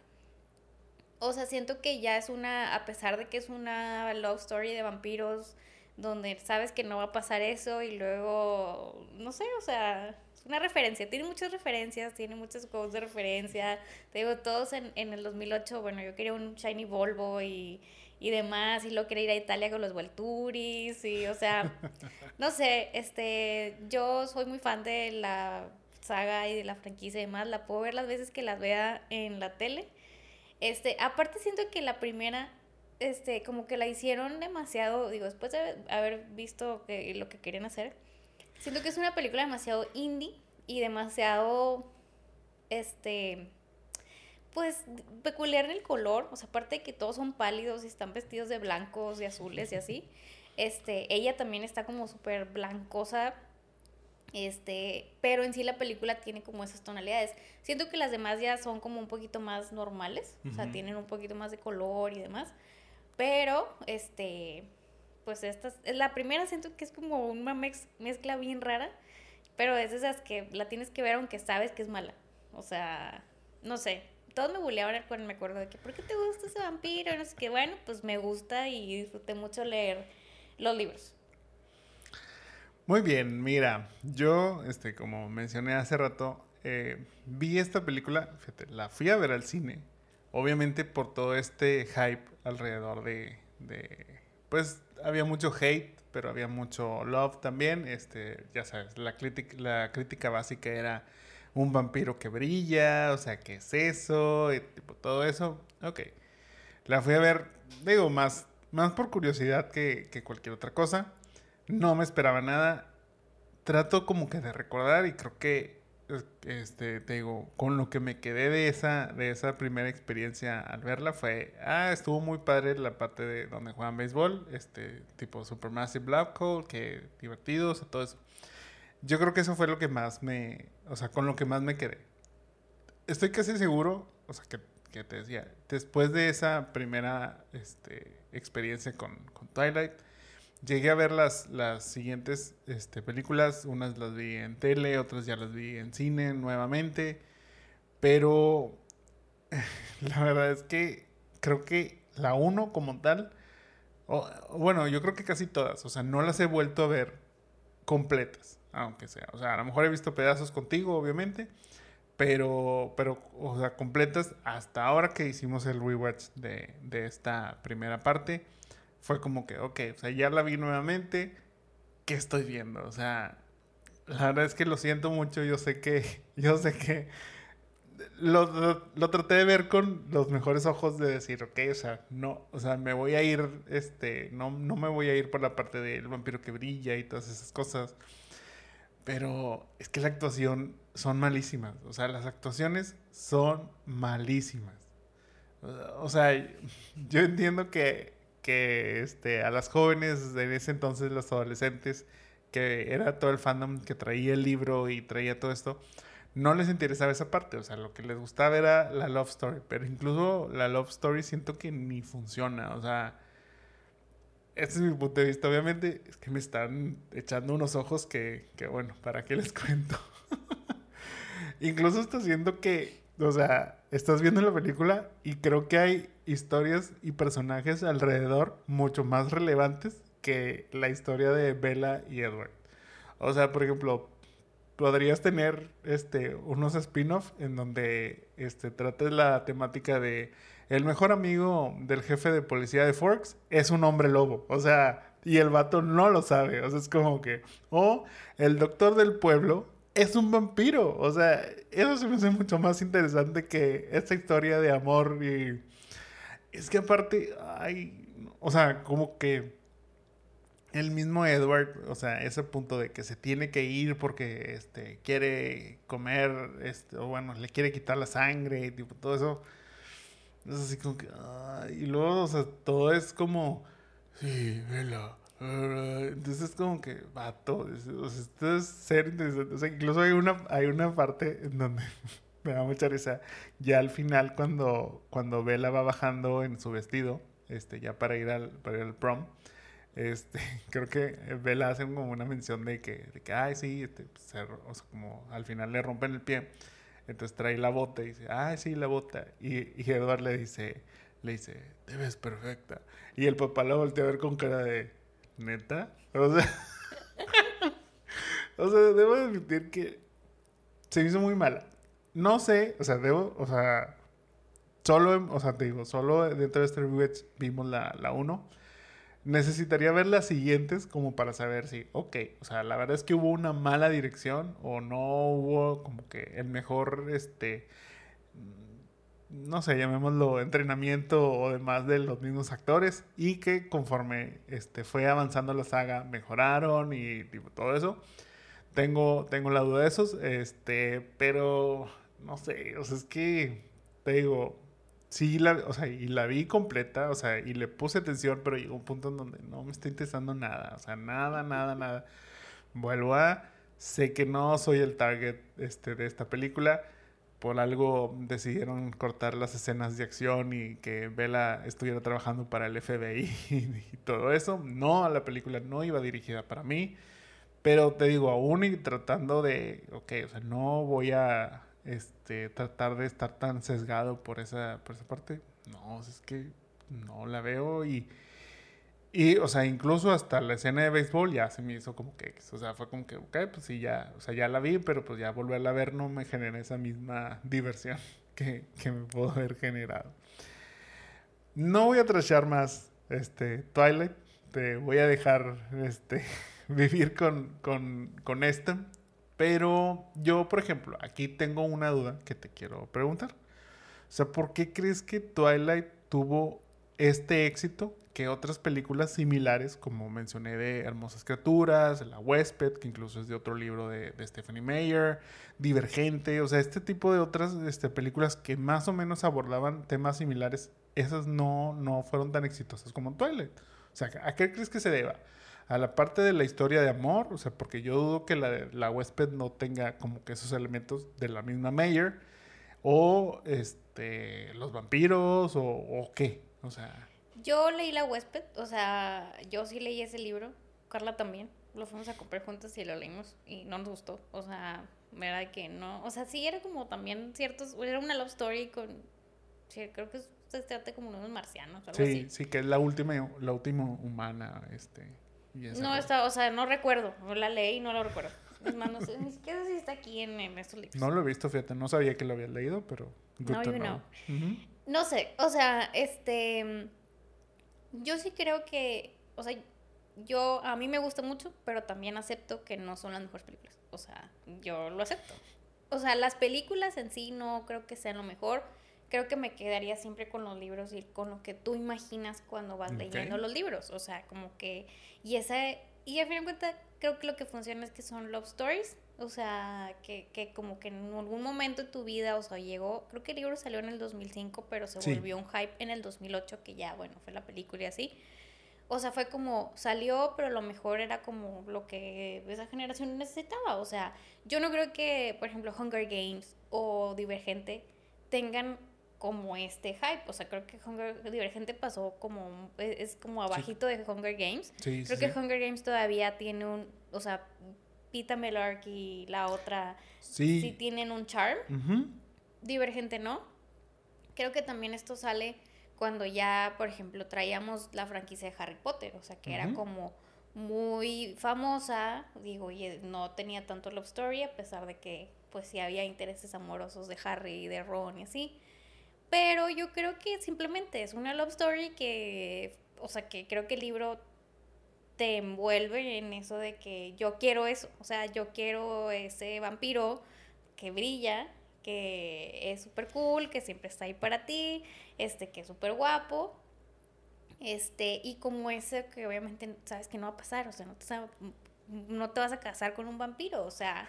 O sea, siento que ya es una, a pesar de que es una love story de vampiros, donde sabes que no va a pasar eso y luego, no sé, o sea, una referencia, tiene muchas referencias, tiene muchos juegos de referencia. Te digo, todos en, en el 2008, bueno, yo quería un Shiny Volvo y, y demás, y luego quería ir a Italia con los Volturis, y o sea, *laughs* no sé, este, yo soy muy fan de la saga y de la franquicia y demás, la puedo ver las veces que las vea en la tele. Este, aparte siento que la primera, este, como que la hicieron demasiado, digo, después de haber visto que, lo que querían hacer, Siento que es una película demasiado indie. y demasiado, este, pues peculiar en el color, o sea, aparte de que todos son pálidos y están vestidos de blancos y azules y así, este, ella también está como súper blancosa, este, pero en sí la película tiene como esas tonalidades. Siento que las demás ya son como un poquito más normales, o sea, tienen un poquito más de color y demás, pero, este, pues esta es la primera siento que es como una mezcla bien rara, pero es esas que la tienes que ver aunque sabes que es mala. O sea, no sé, todos me buleaban cuando me acuerdo de que, ¿por qué te gusta ese vampiro? no sé qué, bueno, pues me gusta y disfruté mucho leer los libros. Muy bien, mira, yo, este, como mencioné hace rato, eh, vi esta película, fíjate, la fui a ver al cine, obviamente por todo este hype alrededor de, de pues había mucho hate, pero había mucho love también, este, ya sabes, la, la crítica básica era un vampiro que brilla, o sea, ¿qué es eso? Y, tipo, todo eso. Ok. La fui a ver, digo, más, más por curiosidad que, que cualquier otra cosa. No me esperaba nada. Trato como que de recordar y creo que, este, te digo, con lo que me quedé de esa, de esa primera experiencia al verla fue, ah, estuvo muy padre la parte de donde juegan béisbol, este, tipo Supermassive Black Hole, que divertidos, todo eso. Yo creo que eso fue lo que más me, o sea, con lo que más me quedé. Estoy casi seguro, o sea, que, que te decía, después de esa primera este, experiencia con, con, Twilight, llegué a ver las, las siguientes este, películas. Unas las vi en tele, otras ya las vi en cine nuevamente. Pero *laughs* la verdad es que creo que la uno como tal, bueno, yo creo que casi todas, o sea, no las he vuelto a ver completas aunque sea. O sea, a lo mejor he visto pedazos contigo, obviamente, pero, pero, o sea, completas hasta ahora que hicimos el rewatch de, de esta primera parte, fue como que, ok, o sea, ya la vi nuevamente, ¿qué estoy viendo? O sea, la verdad es que lo siento mucho, yo sé que, *laughs* yo sé que lo, lo, traté de ver con los mejores ojos de decir, ok, o sea, no, o sea, me voy a ir, este, no, no me voy a ir por la parte del vampiro que brilla y todas esas cosas. Pero es que la actuación son malísimas. O sea, las actuaciones son malísimas. O sea, yo entiendo que, que este, a las jóvenes de ese entonces, los adolescentes, que era todo el fandom que traía el libro y traía todo esto, no les interesaba esa parte. O sea, lo que les gustaba era la love story. Pero incluso la love story siento que ni funciona. O sea, este es mi punto de vista. Obviamente es que me están echando unos ojos que, que bueno, ¿para qué les *laughs* cuento? Incluso está haciendo que, o sea, estás viendo la película y creo que hay historias y personajes alrededor mucho más relevantes que la historia de Bella y Edward. O sea, por ejemplo, podrías tener este unos spin-off en donde este trates la temática de el mejor amigo del jefe de policía de Forks es un hombre lobo. O sea, y el vato no lo sabe. O sea, es como que. O el doctor del pueblo es un vampiro. O sea, eso se me hace mucho más interesante que esta historia de amor y. Es que aparte, hay. O sea, como que. El mismo Edward, o sea, ese punto de que se tiene que ir porque este, quiere comer, este, o bueno, le quiere quitar la sangre y tipo, todo eso es así como que. y luego, o sea, todo es como. Sí, vela. Entonces es como que, vato, o sea, esto es ser interesante. O sea, incluso hay una, hay una parte en donde *laughs* me da mucha risa. Ya al final, cuando, cuando Bella va bajando en su vestido, este, ya para ir al, para ir prom, este, *laughs* creo que Bella hace como una mención de que, de que ay, sí, este, pues, o sea, como al final le rompen el pie. Entonces trae la bota y dice, ah, sí, la bota. Y, y Edward le dice, le dice, te ves perfecta. Y el papá lo voltea a ver con cara de, ¿neta? O sea, *laughs* o sea, debo admitir que se hizo muy mala. No sé, o sea, debo, o sea, solo, o sea, te digo, solo dentro de este review vimos la 1 necesitaría ver las siguientes como para saber si, ok, o sea, la verdad es que hubo una mala dirección o no hubo como que el mejor, este, no sé, llamémoslo entrenamiento o demás de los mismos actores y que conforme este, fue avanzando la saga mejoraron y tipo, todo eso. tengo, tengo la duda de esos, este, pero no sé, o sea, es que te digo, sí, la, o sea, y la vi completa, o sea, y le puse atención, pero llegó un punto en donde no me está interesando nada, o sea, nada, nada, nada. Vuelvo a, sé que no soy el target este, de esta película, por algo decidieron cortar las escenas de acción y que Bella estuviera trabajando para el FBI *laughs* y, todo eso. No, la película no iba dirigida para mí. Pero te digo, aún y tratando de, ok, o sea, no voy a este, tratar de estar tan sesgado por esa, por esa parte. No, es que no la veo y, y, o sea, incluso hasta la escena de béisbol ya se me hizo como que, o sea, fue como que, ok, pues sí, ya, o sea, ya la vi, pero pues ya volverla a ver no me genera esa misma diversión *laughs* que, que me puedo haber generado. No voy a trashar más, este, Twilight, te voy a dejar, este, *laughs* vivir con, con, con esto. Pero yo, por ejemplo, aquí tengo una duda que te quiero preguntar. O sea, ¿por qué crees que Twilight tuvo este éxito que otras películas similares, como mencioné de Hermosas Criaturas, La Huésped, que incluso es de otro libro de, Stephanie Meyer, Divergente, o sea, este tipo de otras este, películas que más o menos abordaban temas similares, esas no, no fueron tan exitosas como Twilight. O sea, ¿a qué crees que se deba? a la parte de la historia de amor, o sea, porque yo dudo que la, la huésped no tenga como que esos elementos de la misma Mayer, o este, los vampiros, o, qué, o sea. Yo leí la huésped, o sea, yo sí leí ese libro, Carla también, lo fuimos a comprar juntos y lo leímos y no nos gustó, o sea, era que no, o sea, sí era como también ciertos, era una love story con, sí, creo que se trata como unos marcianos, algo sí, Sí, que es la última, la última humana, este. No, está, o sea, no recuerdo. No la leí y no lo recuerdo. Es más, no sé, ni siquiera si está aquí en, estos libros. No lo he visto, fíjate. No sabía que lo había leído, pero... No, yo no. No sé, o sea, este... Yo sí creo que... O sea, yo... A mí me gusta mucho, pero también acepto que no son las mejores películas. O sea, yo lo acepto. O sea, las películas en sí no creo que sean lo mejor creo que me quedaría siempre con los libros y con lo que tú imaginas cuando vas leyendo los libros. O sea, como que. Y esa. Y al fin de cuentas, creo que lo que funciona es que son love stories. O sea, que, que como que en algún momento de tu vida, o sea, llegó. Creo que el libro salió en el 2005, pero se volvió un hype en el 2008, que ya, bueno, fue la película y así. O sea, fue como, salió, pero lo mejor era como lo que esa generación necesitaba. O sea, yo no creo que, por ejemplo, Hunger Games o Divergente tengan como este hype. O sea, creo que Hunger Divergente pasó como, es como abajito de Hunger Games. creo que Hunger Games todavía tiene un, o sea, Pita Melark y la otra sí, tienen un charm. Divergente no. Creo que también esto sale cuando ya, por ejemplo, traíamos la franquicia de Harry Potter, o sea, que era como muy famosa, digo, y no tenía tanto love story, a pesar de que, pues sí había intereses amorosos de Harry y de Ron y así. Pero yo creo que simplemente es una love story que, o sea, que creo que el libro te envuelve en eso de que yo quiero eso, o sea, yo quiero ese vampiro que brilla, que es súper cool, que siempre está ahí para ti, este, que es súper guapo, este, y como ese que obviamente sabes que no va a pasar, o sea, no te, no te vas a casar con un vampiro, o sea,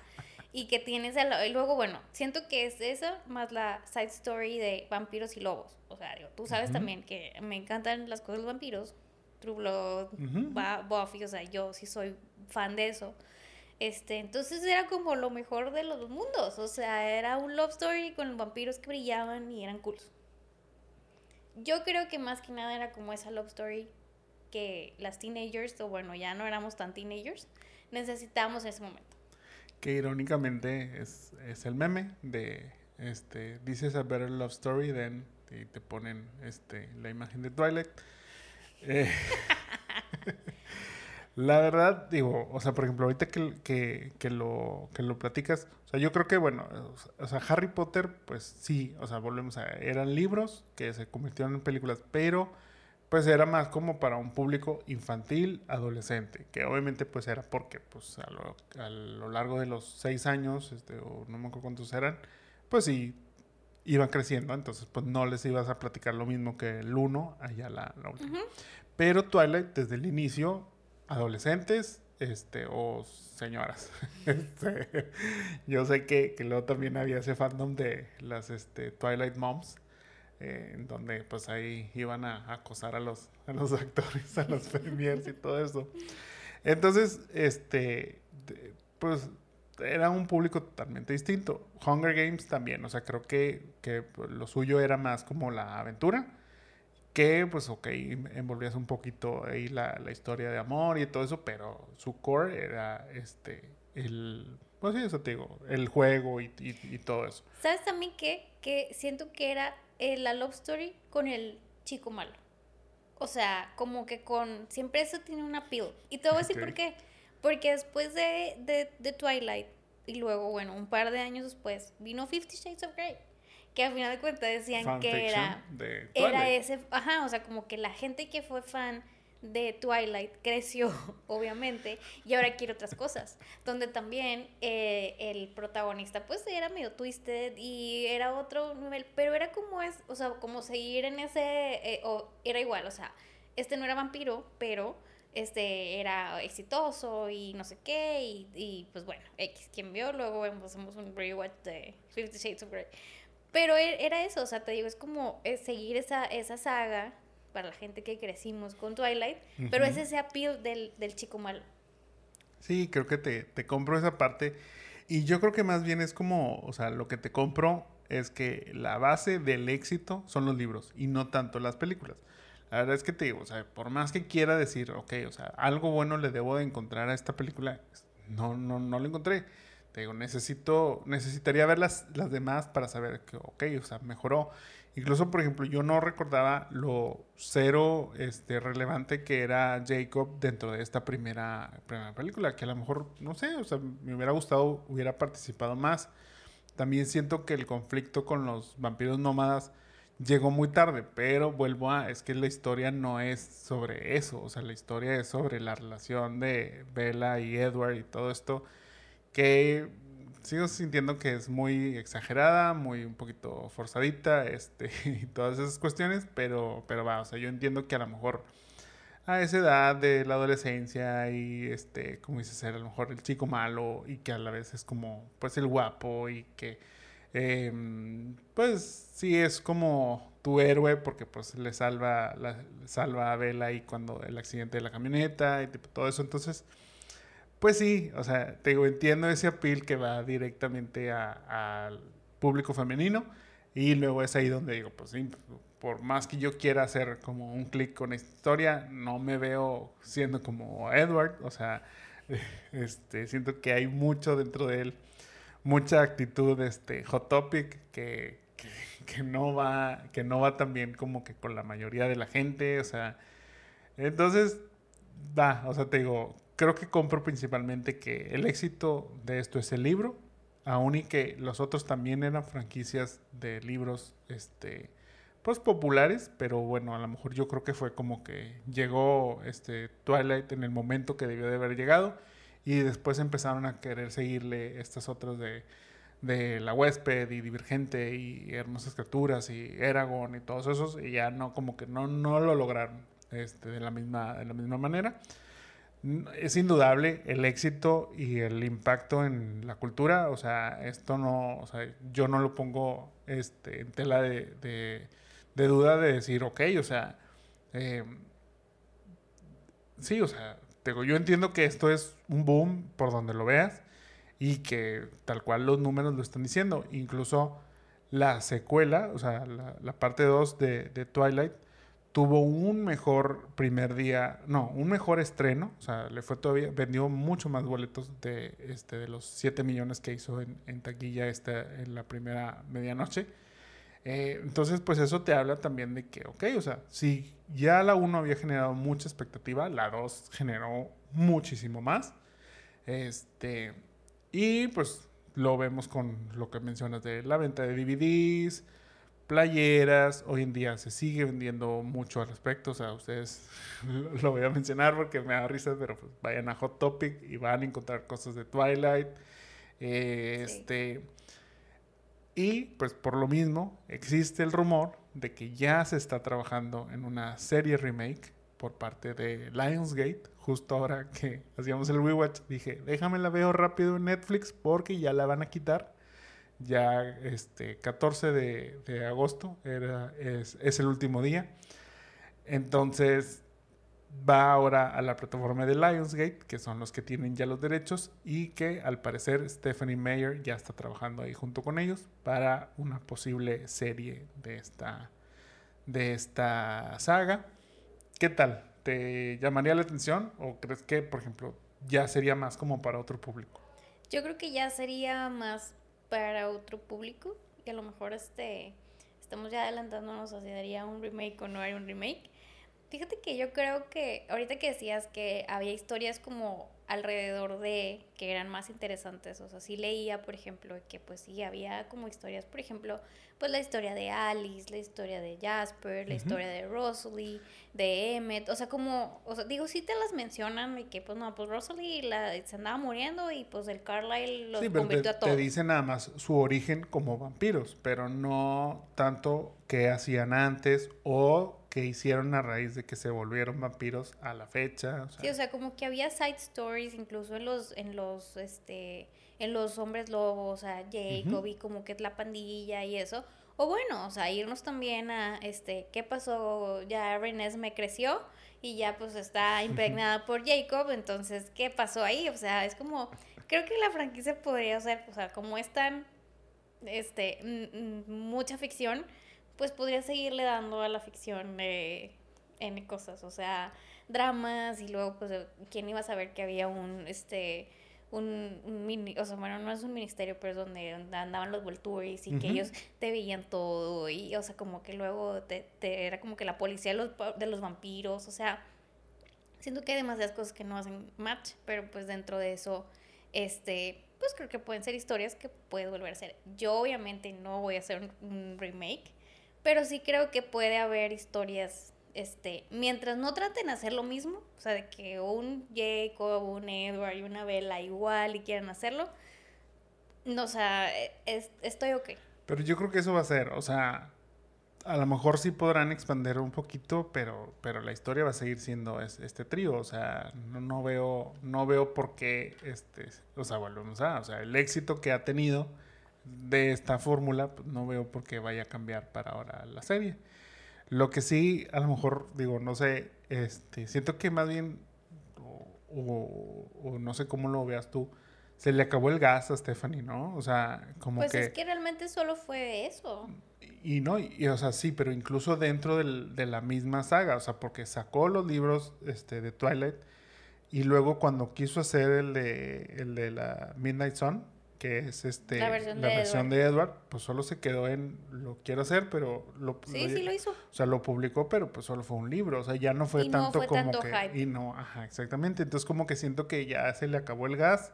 y que tienes el, y luego bueno siento que es eso más la side story de vampiros y lobos o sea tú sabes también que me encantan las cosas de los vampiros True Blood Buffy o sea yo sí soy fan de eso. Este entonces era como lo mejor de los mundos o sea era un love story con vampiros que brillaban y eran cool yo creo que más que nada era como esa love story que las teenagers o bueno ya no éramos tan teenagers necesitábamos en ese momento. Que irónicamente es, es el meme de este dices a better love story then y te ponen este la imagen de Twilight eh, *laughs* la verdad digo o sea por ejemplo ahorita que, que, lo que lo platicas o sea yo creo que bueno o sea Harry Potter pues sí o sea volvemos a eran libros que se convirtieron en películas pero pues era más como para un público infantil, adolescente, que obviamente pues era porque pues a lo, largo de los seis años, este, o no me acuerdo cuántos eran, pues sí, iban creciendo, entonces pues no les ibas a platicar lo mismo que el uno, allá la, la última. Pero Twilight desde el inicio, adolescentes, este, o señoras. *laughs* Este, yo sé que, que, luego también había ese fandom de las este, Twilight Moms, eh, en donde pues ahí iban a, acosar a los, a los *laughs* actores, a los *laughs* premiers y todo eso. Entonces, este, pues era un público totalmente distinto. Hunger Games también, o sea, creo que, que lo suyo era más como la aventura que pues ok, envolvías un poquito ahí la, la, historia de amor y todo eso, pero su core era este, el, pues sí, eso te digo, el juego y, y, todo eso. ¿Sabes también qué? Que siento que era eh, la love story con el chico malo. O sea, como que con, siempre eso tiene una appeal. Y te voy a decir por qué. Porque después de, de, de Twilight, y luego, bueno, un par de años después, vino Fifty Shades of Grey que al final de cuentas decían que era, era ese, ajá, o sea, como que la gente que fue fan de Twilight creció, *laughs* obviamente, y ahora quiere otras cosas, donde también eh, el protagonista pues era medio twisted y era otro nivel, pero era como es, o sea, como seguir en ese, eh, o era igual, o sea, este no era vampiro, pero este era exitoso y no sé qué, y, y pues bueno, X, quien vio, luego hacemos un rewatch de Fifty Shades of Grey. Pero e, era eso, o sea, te digo, es como eh, seguir esa, esa saga para la gente que crecimos con Twilight, pero es ese appeal del, del chico malo. Sí, creo que te, te, compro esa parte. Y yo creo que más bien es como, o sea, lo que te compro es que la base del éxito son los libros y no tanto las películas. La verdad es que te digo, o sea, por más que quiera decir, ok, o sea, algo bueno le debo de encontrar a esta película, no, no, no lo encontré. Te digo, necesito, necesitaría ver las, las demás para saber que, ok, o sea, mejoró. Incluso, por ejemplo, yo no recordaba lo cero este, relevante que era Jacob dentro de esta primera, primera película, que a lo mejor, no sé, o sea, me hubiera gustado, hubiera participado más. También siento que el conflicto con los vampiros nómadas llegó muy tarde, pero vuelvo a, es que la historia no es sobre eso, o sea, la historia es sobre la relación de Bella y Edward y todo esto que sigo sintiendo que es muy exagerada, muy un poquito forzadita, este, *laughs* y todas esas cuestiones, pero, pero va, o sea, yo entiendo que a lo mejor a esa edad de la adolescencia y este, como dices, ser a lo mejor el chico malo y que a la vez es como, pues, el guapo y que, em, pues, sí es como tu héroe porque, pues, le salva, la, salva a Bella y cuando el accidente de la camioneta y todo eso, entonces pues sí, o sea, te entiendo ese appeal que va directamente al público femenino y luego es ahí donde digo, pues sí, por más que yo quiera hacer como un clic con esta historia, no me veo siendo como Edward, o sea, *laughs* este, siento que hay mucho dentro de él, mucha actitud este, hot topic que, que, no va que no va tan bien como que con la mayoría de la gente, o sea, entonces va, o sea, te digo, creo que compro principalmente que el éxito de esto es el libro, aún y que los otros también eran franquicias de libros, este, pues populares, pero bueno, a lo mejor yo creo que fue como que llegó este Twilight en el momento que debió de haber llegado y después empezaron a querer seguirle estas otras de, de La Huésped y Divergente y Hermosas Criaturas y Eragon y todos esos y ya no como que no, no lo lograron este, de, la misma, de la misma manera es indudable el éxito y el impacto en la cultura. O sea, esto no, o sea, yo no lo pongo este, en tela de, duda de decir, ok, o sea, eh, sí, o sea, yo entiendo que esto es un boom por donde lo veas y que tal cual los números lo están diciendo. Incluso la secuela, o sea, la, parte 2 de, de Twilight, tuvo un mejor primer día, no, un mejor estreno, o sea, le fue todavía, vendió mucho más boletos de, este, de los 7 millones que hizo en, en taquilla esta, en la primera medianoche. Eh, entonces, pues eso te habla también de que, ok, o sea, si ya la 1 había generado mucha expectativa, la 2 generó muchísimo más. Este, y pues lo vemos con lo que mencionas de la venta de DVDs, playeras. Hoy en día se sigue vendiendo mucho al respecto. O sea, ustedes *laughs* lo voy a mencionar porque me da risa, pero pues vayan a Hot Topic y van a encontrar cosas de Twilight. Eh, este. Y pues por lo mismo existe el rumor de que ya se está trabajando en una serie remake por parte de Lionsgate. Justo ahora que hacíamos el rewatch, dije, déjame la veo rápido en Netflix porque ya la van a quitar. Ya este 14 de, de agosto era, es, es el último día. Entonces va ahora a la plataforma de Lionsgate, que son los que tienen ya los derechos, y que al parecer Stephanie Meyer ya está trabajando ahí junto con ellos para una posible serie de esta, de esta saga. ¿Qué tal? ¿Te llamaría la atención o crees que, por ejemplo, ya sería más como para otro público? Yo creo que ya sería más para otro público y a lo mejor este estamos ya adelantándonos hacia un remake o no hay un remake. Fíjate que yo creo que ahorita que decías que había historias como alrededor de que eran más interesantes, o sea, sí leía, por ejemplo, que pues sí había como historias, por ejemplo, pues la historia de Alice, la historia de Jasper, la historia de Rosalie, de Emmett, o sea, como, o sea, digo, sí te las mencionan y que pues no, pues Rosalie la, se andaba muriendo y pues el Carlyle los Sí, pero te, convirtió a todos. te dice nada más su origen como vampiros, pero no tanto qué hacían antes o qué hicieron a raíz de que se volvieron vampiros a la fecha. o sea, Sí, o sea, como que había side stories incluso en los, en los, este, en los hombres lobos, o sea, Jacob y como que la pandilla y eso. O bueno, o sea, irnos también a, este, ¿qué pasó? Ya Renés me creció y ya pues está *laughs* impregnada por Jacob, entonces, ¿qué pasó ahí? O sea, es como, creo que la franquicia podría ser, o sea, como es tan, este, mm, mm, mucha ficción, pues podría seguirle dando a la ficción de N cosas, o sea, dramas y luego pues quién iba a saber que había un este un, un mini, o sea, bueno, no es un ministerio, pero es donde andaban los Volturi y que ellos te veían todo y o sea, como que luego te, te- era como que la policía de los, pa- de los vampiros, o sea, siento que hay demasiadas cosas que no hacen match, pero pues dentro de eso este pues creo que pueden ser historias que puedes volver a hacer. Yo obviamente no voy a hacer un remake, pero sí creo que puede haber historias, este, mientras no traten de hacer lo mismo, o sea, de que un Jacob, un Edward y una Bella igual y quieran hacerlo, no, o sea, e- es- estoy ok. Pero yo creo que eso va a ser, o sea, a lo mejor sí podrán expandir un poquito, pero, pero la historia va a seguir siendo es- este trío, o sea, no, no veo, no veo por qué, este, o sea, o sea, el éxito que ha tenido de esta fórmula, pues, no veo por qué vaya a cambiar para ahora la serie. Lo que sí, a lo mejor, digo, no sé, este, siento que más bien, o, o- o no sé cómo lo veas tú, se le acabó el gas a Stephanie, ¿no? O sea, como Pues que... es que realmente solo fue eso. Y no, y, o sea, sí, pero incluso dentro del- de la misma saga, o sea, porque sacó los libros este, de Twilight y luego cuando quiso hacer el de, el de la Midnight Sun, que es este, La versión de Edward. de Edward, pues solo se quedó en lo quiero hacer, pero lo, Sí, lo- sí lo hizo. o sea, lo publicó, pero pues solo fue un libro, o sea, ya no fue Y no tanto fue como tanto que hype. y no, ajá, exactamente, entonces como que siento que ya se le acabó el gas.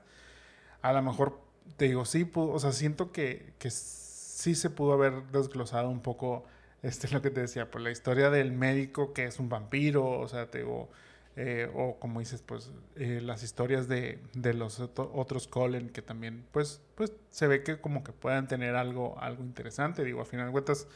A lo mejor te digo, sí, pudo- o sea, siento que, que sí se pudo haber desglosado un poco este lo que te decía, pues la historia del médico que es un vampiro, o sea, te digo, eh, o como dices, pues eh, las historias de, de los otro- otros Colin que también, pues, pues se ve que como que puedan tener algo, algo interesante, digo, a final de cuentas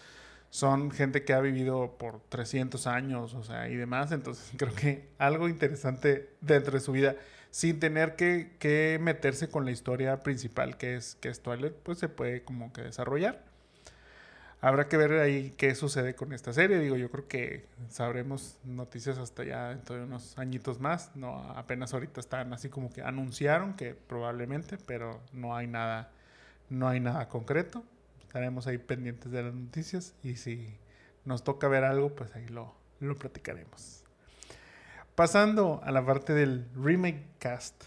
son gente que ha vivido por 300 años, o sea, y demás, entonces *laughs* creo que algo interesante dentro de su vida, sin tener que, que meterse con la historia principal que es, que es Twilight, pues se puede como que desarrollar. Habrá que ver ahí qué sucede con esta serie. Digo, yo creo que sabremos noticias hasta ya dentro de unos añitos más. No, apenas ahorita están así como que anunciaron que probablemente, pero no hay nada, no hay nada concreto. Estaremos ahí pendientes de las noticias y si nos toca ver algo, pues ahí lo, lo platicaremos. Pasando a la parte del remake cast,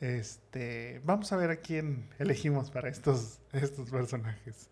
este, vamos a ver a quién elegimos para estos, estos personajes.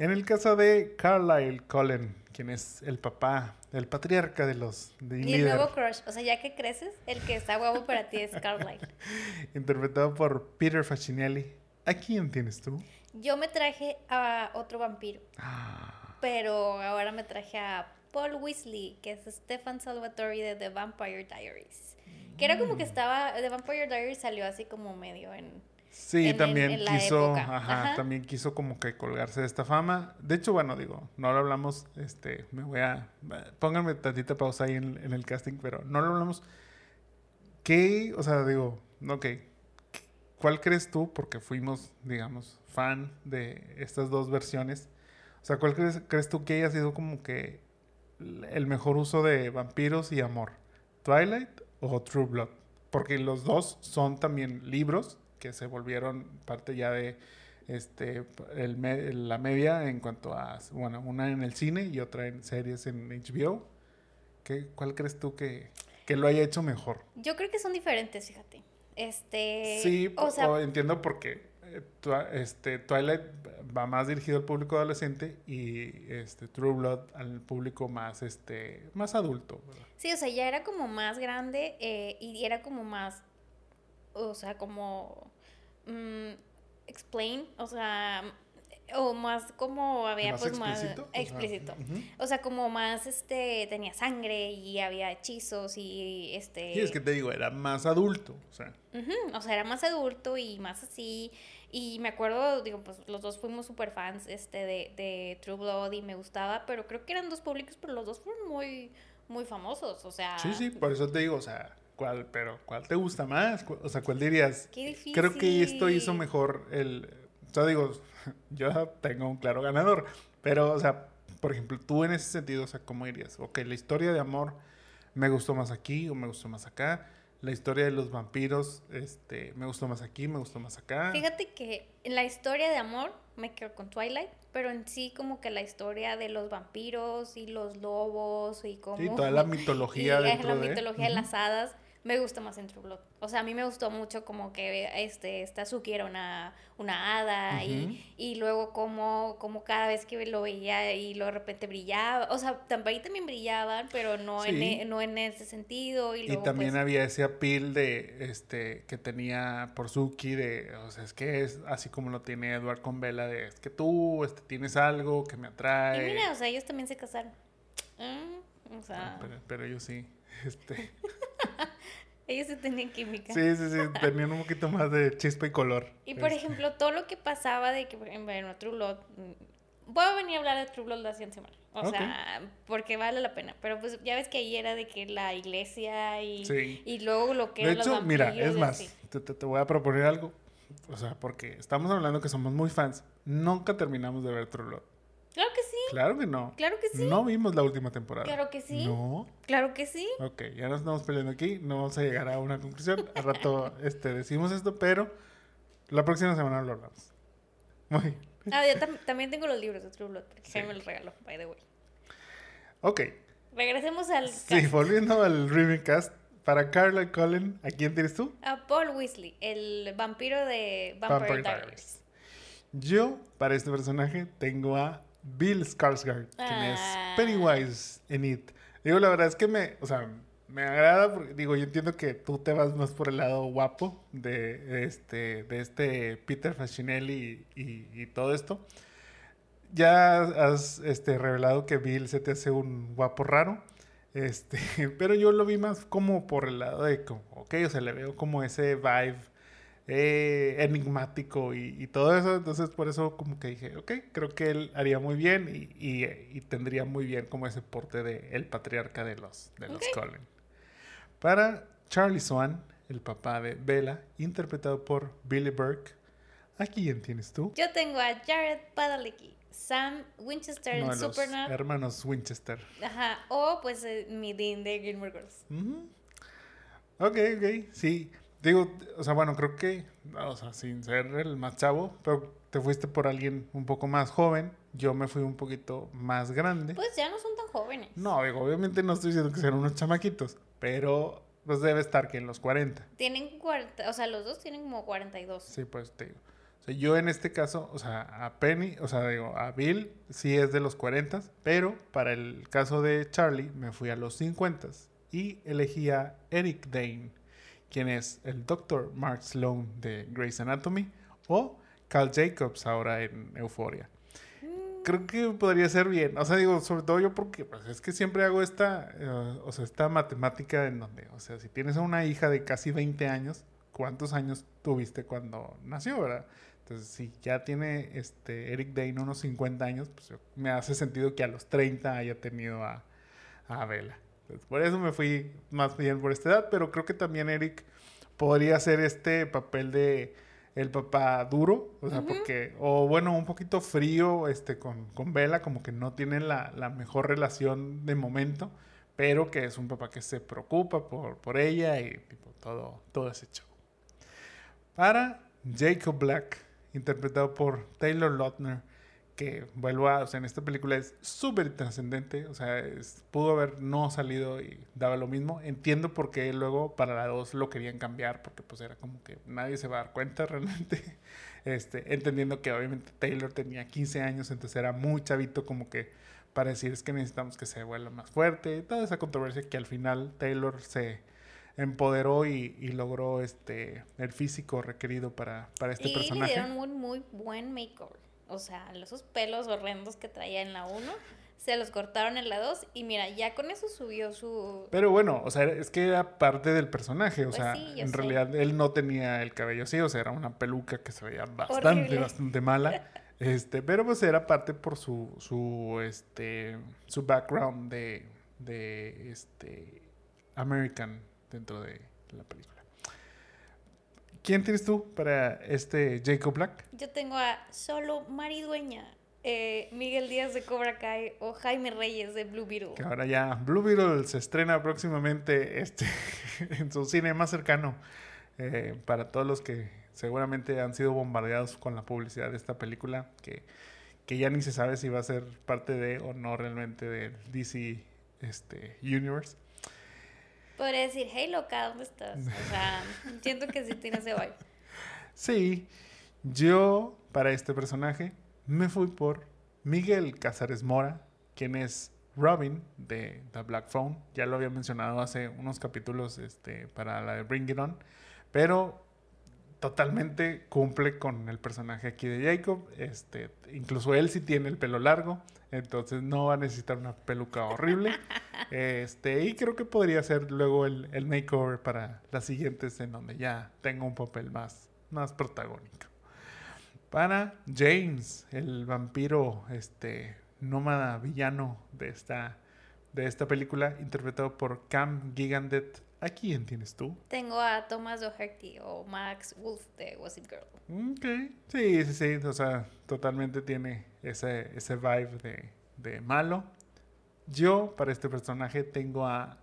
En el caso de Carlyle Cullen, quien es el papá, el patriarca de los de Y el nuevo crush, o sea, ya que creces, el que está guapo para ti es Carlyle. *laughs* interpretado por Peter Facinelli. ¿A quién tienes tú? Yo me traje a otro vampiro, Ah, pero ahora me traje a Paul Weasley, que es Stefan Salvatore de The Vampire Diaries. Que era como que estaba, The Vampire Diaries salió así como medio en, Sí, también quiso, ajá, también quiso como que colgarse de esta fama. De hecho, bueno, digo, no lo hablamos, este, me voy a, pónganme tantita pausa ahí en, en el casting, pero no lo hablamos. ¿Qué, o sea, digo, ok, ¿cuál crees tú? Porque fuimos, digamos, fan de estas dos versiones. O sea, ¿cuál crees, crees tú que haya sido como que el mejor uso de vampiros y amor? ¿Twilight o True Blood? Porque los dos son también libros que se volvieron parte ya de este el, la media en cuanto a, bueno, una en el cine y otra en series en HBO. ¿Qué, ¿Cuál crees tú que, que lo haya hecho mejor? Yo creo que son diferentes, fíjate. Este, sí, o sea, entiendo por qué. Eh, este, Twilight va más dirigido al público adolescente y este, True Blood al público más, este, más adulto. Sí, o sea, ya era como más grande eh, y era como más, o sea, como mm, explain, o sea, o más como había pues más explícito. O sea, como más este tenía sangre y había hechizos y este Sí, es que te digo, era más adulto, o sea. O sea, era más adulto y más así y me acuerdo, digo, pues los dos fuimos super fans este de, de True Blood y me gustaba, pero creo que eran dos públicos, pero los dos fueron muy muy famosos, o sea. Sí, sí, por eso te digo, o sea, ¿cuál, pero cuál te gusta más? O sea, ¿cuál dirías? Qué difícil. Creo que esto hizo mejor el o sea, digo, *laughs* yo tengo un claro ganador. Pero, o sea, por ejemplo, tú en ese sentido, o sea, ¿cómo dirías? Ok, la historia de amor me gustó más aquí o me gustó más acá. La historia de los vampiros, este, me gustó más aquí, me gustó más acá. Fíjate que en la historia de amor me quedo con Twilight, pero en sí como que la historia de los vampiros y los lobos y como... Sí, toda la mitología *laughs* y la mitología de las hadas me gusta más en True Blood. O sea, a mí me gustó mucho como que este, esta Suki era una, una hada y, y, luego como, como cada vez que lo veía y lo de repente brillaba. O sea, también, también brillaban, pero no, en, e, no en ese sentido. Y, también pues había ese appeal de, este, que tenía por Suki de, o sea, es que es así como lo tiene Edward con Bella de, es que tú este, tienes algo que me atrae. Y mira, o sea, ellos también se casaron. Mm, o sea... pero, pero ellos sí. *laughs* Este... *laughs* Ellos sí tenían química. Sí, sí, sí, tenían un poquito más de chispa y color. Y por este. ejemplo, todo lo que pasaba de que, bueno, True Blood, mm, voy a venir a hablar de True Blood la siguiente semana. O sea, porque vale la pena. Pero pues ya ves que ahí era de que la iglesia y, y luego lo que De hecho, mira, es más, te, te, voy a proponer algo. O sea, porque estamos hablando que somos muy fans. Nunca terminamos de ver True Blood. Claro que sí. Claro que no. Claro que sí. No vimos la última temporada. Claro que sí. No. Claro que sí. Ok, ya nos estamos peleando aquí. No vamos a llegar a una conclusión. Al rato *laughs* este, decimos esto, pero la próxima semana lo hablamos. Muy bien. Ah, yo también tengo los libros de True Blood, porque sí. me los regaló, by the way. Ok. Regresemos al. Sí, volviendo al Riven Cast. Para Carla Cullen, ¿a quién tienes tú? A Paul Weasley, el vampiro de Vampire, Diaries. Yo, para este personaje, tengo a Bill Skarsgård, quien es ah. Pennywise en It. Digo, la verdad es que me, o sea, me agrada porque, digo, yo entiendo que tú te vas más por el lado guapo de este, de este Peter Facinelli y, y, todo esto. Ya has este, revelado que Bill se te hace un guapo raro. Este, *laughs* pero yo lo vi más como por el lado de como, ok, o sea, le veo como ese vibe eh, enigmático y, todo eso. Entonces, por eso como que dije, ok, creo que él haría muy bien y, tendría muy bien como ese porte de el patriarca de los, de los Cullen. Para Charlie Swan, el papá de Bella, interpretado por Billy Burke. ¿A quién tienes tú? Yo tengo a Jared Padalecki. Sam Winchester en Supernatural. Hermanos Winchester. Ajá. O pues eh, mi Dean de Gilmore Girls. Ok, ok. Sí. Digo, o sea, bueno, creo que, o sea, sin ser el más chavo, pero te fuiste por alguien un poco más joven. Yo me fui un poquito más grande. Pues ya no son tan jóvenes. No, digo, obviamente no estoy diciendo que sean unos chamaquitos, pero pues debe estar que en los 40. Tienen 40, o sea, los dos tienen como 42. Sí, pues te digo. O sea, yo en este caso, o sea, a Penny, o sea, digo, a Bill sí es de los 40, pero para el caso de Charlie me fui a los 50 y elegí a Eric Dane quien es el Dr. Mark Sloan de Grey's Anatomy o Carl Jacobs ahora en Euphoria. Mm. Creo que podría ser bien. O sea, digo, sobre todo yo porque pues, es que siempre hago esta, eh, o sea, esta matemática en donde, o sea, si tienes a una hija de casi 20 años, cuántos años tuviste cuando nació, ¿verdad? Entonces, si ya tiene este Eric Dane unos 50 años, pues me hace sentido que a los 30 haya tenido a, a Bella. Por eso me fui más bien por esta edad, pero creo que también Eric podría hacer este papel de el papá duro, o sea, porque, o bueno, un poquito frío este, con, con Bella, como que no tiene la, la, mejor relación de momento, pero que es un papá que se preocupa por, por ella y tipo, todo, todo ese show. Para Jacob Black, interpretado por Taylor Lautner, que vuelvo a, o sea, en esta película es súper trascendente, o sea, pudo haber no salido y daba lo mismo. Entiendo por qué luego para la 2 lo querían cambiar, porque pues era como que nadie se va a dar cuenta *laughs* realmente, este, entendiendo que obviamente Taylor tenía 15 años, entonces era muy chavito como que para decir es que necesitamos que se vuelva más fuerte, toda esa controversia que al final Taylor se empoderó y, y logró este el físico requerido para, para este personaje. Y le dieron un muy buen makeover. O sea, esos pelos horrendos que traía en la 1, se los cortaron en la 2 y mira, ya con eso subió su... Pero bueno, o sea, es que era parte del personaje, o pues sea, en realidad él no tenía el cabello así, o sea, era una peluca que se veía bastante, bastante mala. Este, pero pues era parte por su, su, este, su background de, de, este, American dentro de la película. ¿Quién tienes tú para este Jacob Black? Yo tengo a solo Maridueña, eh, Miguel Díaz de Cobra Kai o Jaime Reyes de Blue Beetle. Que ahora ya Blue Beetle se estrena próximamente este, *laughs* en su cine más cercano. Eh, para todos los que seguramente han sido bombardeados con la publicidad de esta película, que, que ya ni se sabe si va a ser parte de o no realmente del DC este, Universe. Podría decir, hey loca, ¿dónde estás? O sea, siento que sí tiene ese vibe. Sí, yo para este personaje me fui por Miguel Casares Mora, quien es Robin de The Black Phone. Ya lo había mencionado hace unos capítulos este, para la de Bring It On, pero totalmente cumple con el personaje aquí de Jacob. Este, incluso él sí tiene el pelo largo, entonces no va a necesitar una peluca horrible. *laughs* Este, y creo que podría ser luego el, el, makeover para las siguientes en donde ya tengo un papel más, más protagónico. Para James, el vampiro este, nómada villano de esta, de esta película, interpretado por Cam Gigandet. ¿A quién tienes tú? Tengo a Thomas Doherty o Max Wolf de Gossip Girl. Ok, sí, sí, sí, o sea, totalmente tiene ese, ese vibe de, de malo. Yo, para este personaje, tengo a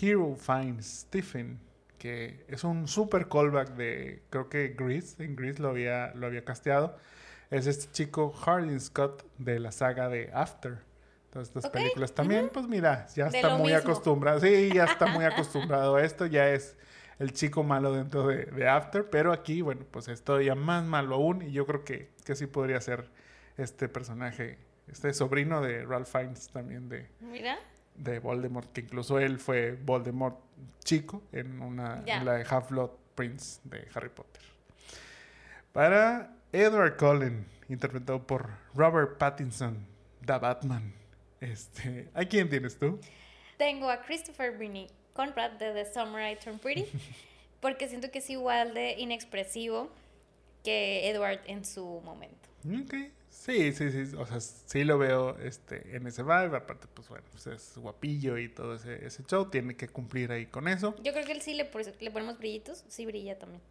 Hero Finds Stephen, que es un super callback de, creo que Grease, en Grease lo había, lo había casteado. Es este chico Hardin Scott de la saga de After. Entonces, estas películas también, pues mira, ya está muy acostumbrado. Sí, ya está muy *laughs* acostumbrado a esto. Ya es el chico malo dentro de, de, After. Pero aquí, bueno, pues es todavía más malo aún. Y yo creo que, que sí podría ser este personaje este sobrino de Ralph Fiennes también de, de Voldemort, que incluso él fue Voldemort chico en, una, la de Half-Blood Prince de Harry Potter. Para Edward Cullen, interpretado por Robert Pattinson, The Batman. Este, ¿A quién tienes tú? Tengo a Christopher Binney Conrad de The Summer I Turned Pretty, *laughs* porque siento que es igual de inexpresivo que Edward en su momento. Ok, Sí, sí, sí, o sea, sí lo veo este, en ese vibe, aparte pues bueno, pues es guapillo y todo ese, ese show, tiene que cumplir ahí con eso. Yo creo que él sí le, le ponemos brillitos, sí brilla también.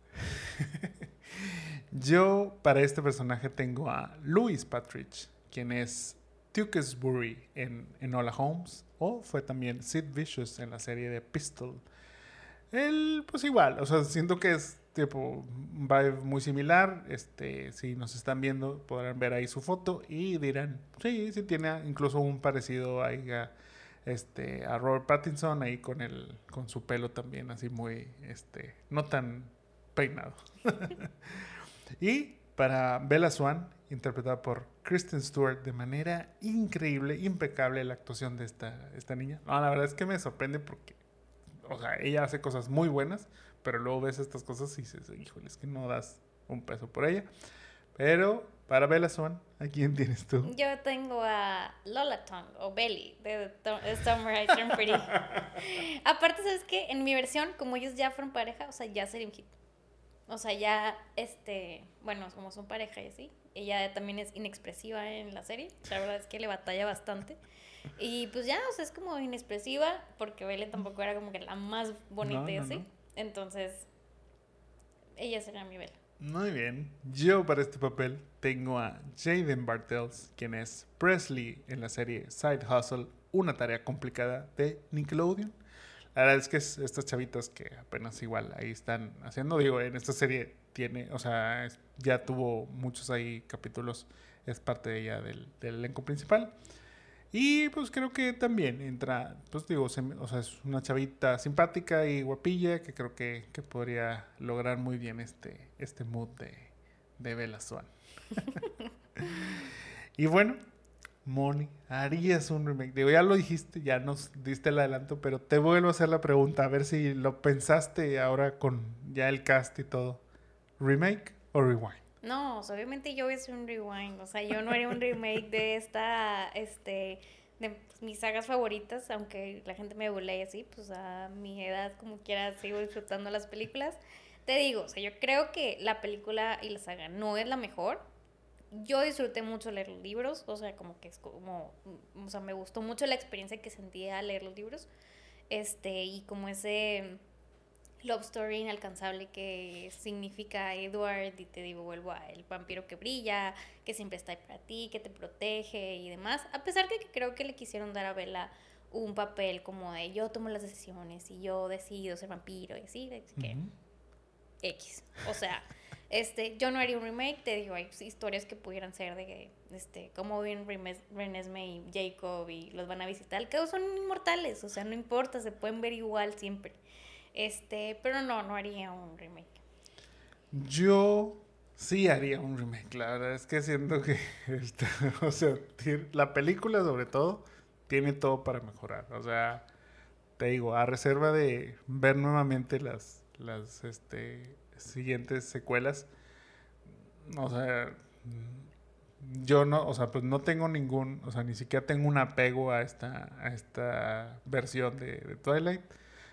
*laughs* Yo para este personaje tengo a Louis Patridge, quien es Tewkesbury en, en Hola Holmes, o fue también Sid Vicious en la serie de Pistol. Él, pues igual, o sea, siento que es tipo vibe muy similar. Este, si nos están viendo, podrán ver ahí su foto y dirán, sí, sí tiene incluso un parecido ahí a, este, a Robert Pattinson ahí con el, con su pelo también así muy, este, no tan peinado. *laughs* y para Bella Swan, interpretada por Kristen Stewart de manera increíble, impecable la actuación de esta, esta niña. No, la verdad es que me sorprende porque, o sea, ella hace cosas muy buenas pero luego ves estas cosas y dices, híjole, es que no das un peso por ella. Pero para Bella Swan, ¿a quién tienes tú? Yo tengo a Lola Tongue o Belly de Summer I Turn Pretty. Aparte, ¿sabes qué? En mi versión, como ellos ya fueron pareja, o sea, ya sería un hit. O sea, ya, este, bueno, como son pareja y así, ella también es inexpresiva en la serie. La verdad es que le batalla bastante. Y pues ya, o sea, es como inexpresiva, porque Bella tampoco era como que la más bonita y así. Entonces, ella será mi Bella. Muy bien. Yo para este papel tengo a Jaden Bartels, quien es Presley en la serie Side Hustle, una tarea complicada de Nickelodeon. La verdad es que es estas chavitas que apenas igual ahí están haciendo, digo, en esta serie tiene, o sea, ya tuvo muchos ahí capítulos, es parte de ella del, del elenco principal. Y pues creo que también entra, pues digo, o sea, es una chavita simpática y guapilla que creo que, que podría lograr muy bien este, este mood de, de Bella Swan. *laughs* y bueno, Moni, harías un remake. Digo, ya lo dijiste, ya nos diste el adelanto, pero te vuelvo a hacer la pregunta, a ver si lo pensaste ahora con ya el cast y todo. ¿Remake o rewind? No, obviamente yo hacer un rewind, o sea, yo no haría un remake de esta, este, de mis sagas favoritas, aunque la gente me y así, pues a mi edad como quiera sigo disfrutando las películas. Te digo, o sea, yo creo que la película y la saga no es la mejor. Yo disfruté mucho leer los libros, o sea, como que es como, o sea, me gustó mucho la experiencia que sentía al leer los libros, este, y como ese love story inalcanzable que significa Edward y te digo, vuelvo a el vampiro que brilla, que siempre está ahí para ti, que te protege y demás. A pesar de que creo que le quisieron dar a Bella un papel como de yo tomo las decisiones y yo decido ser vampiro y así, de que X. O sea, este, yo no haría un remake, te digo, hay historias que pudieran ser de este, como ven Renesme y Jacob y los van a visitar, que son inmortales, o sea, no importa, se pueden ver igual siempre. Este, pero no, no haría un remake. Yo sí haría un remake, la verdad es que siento que, *laughs* este, *laughs* o sea, la película sobre todo tiene todo para mejorar. O sea, te digo, a reserva de ver nuevamente las, las este, siguientes secuelas, o sea, yo no, o sea, pues no tengo ningún, o sea, ni siquiera tengo un apego a esta, a esta versión de, de Twilight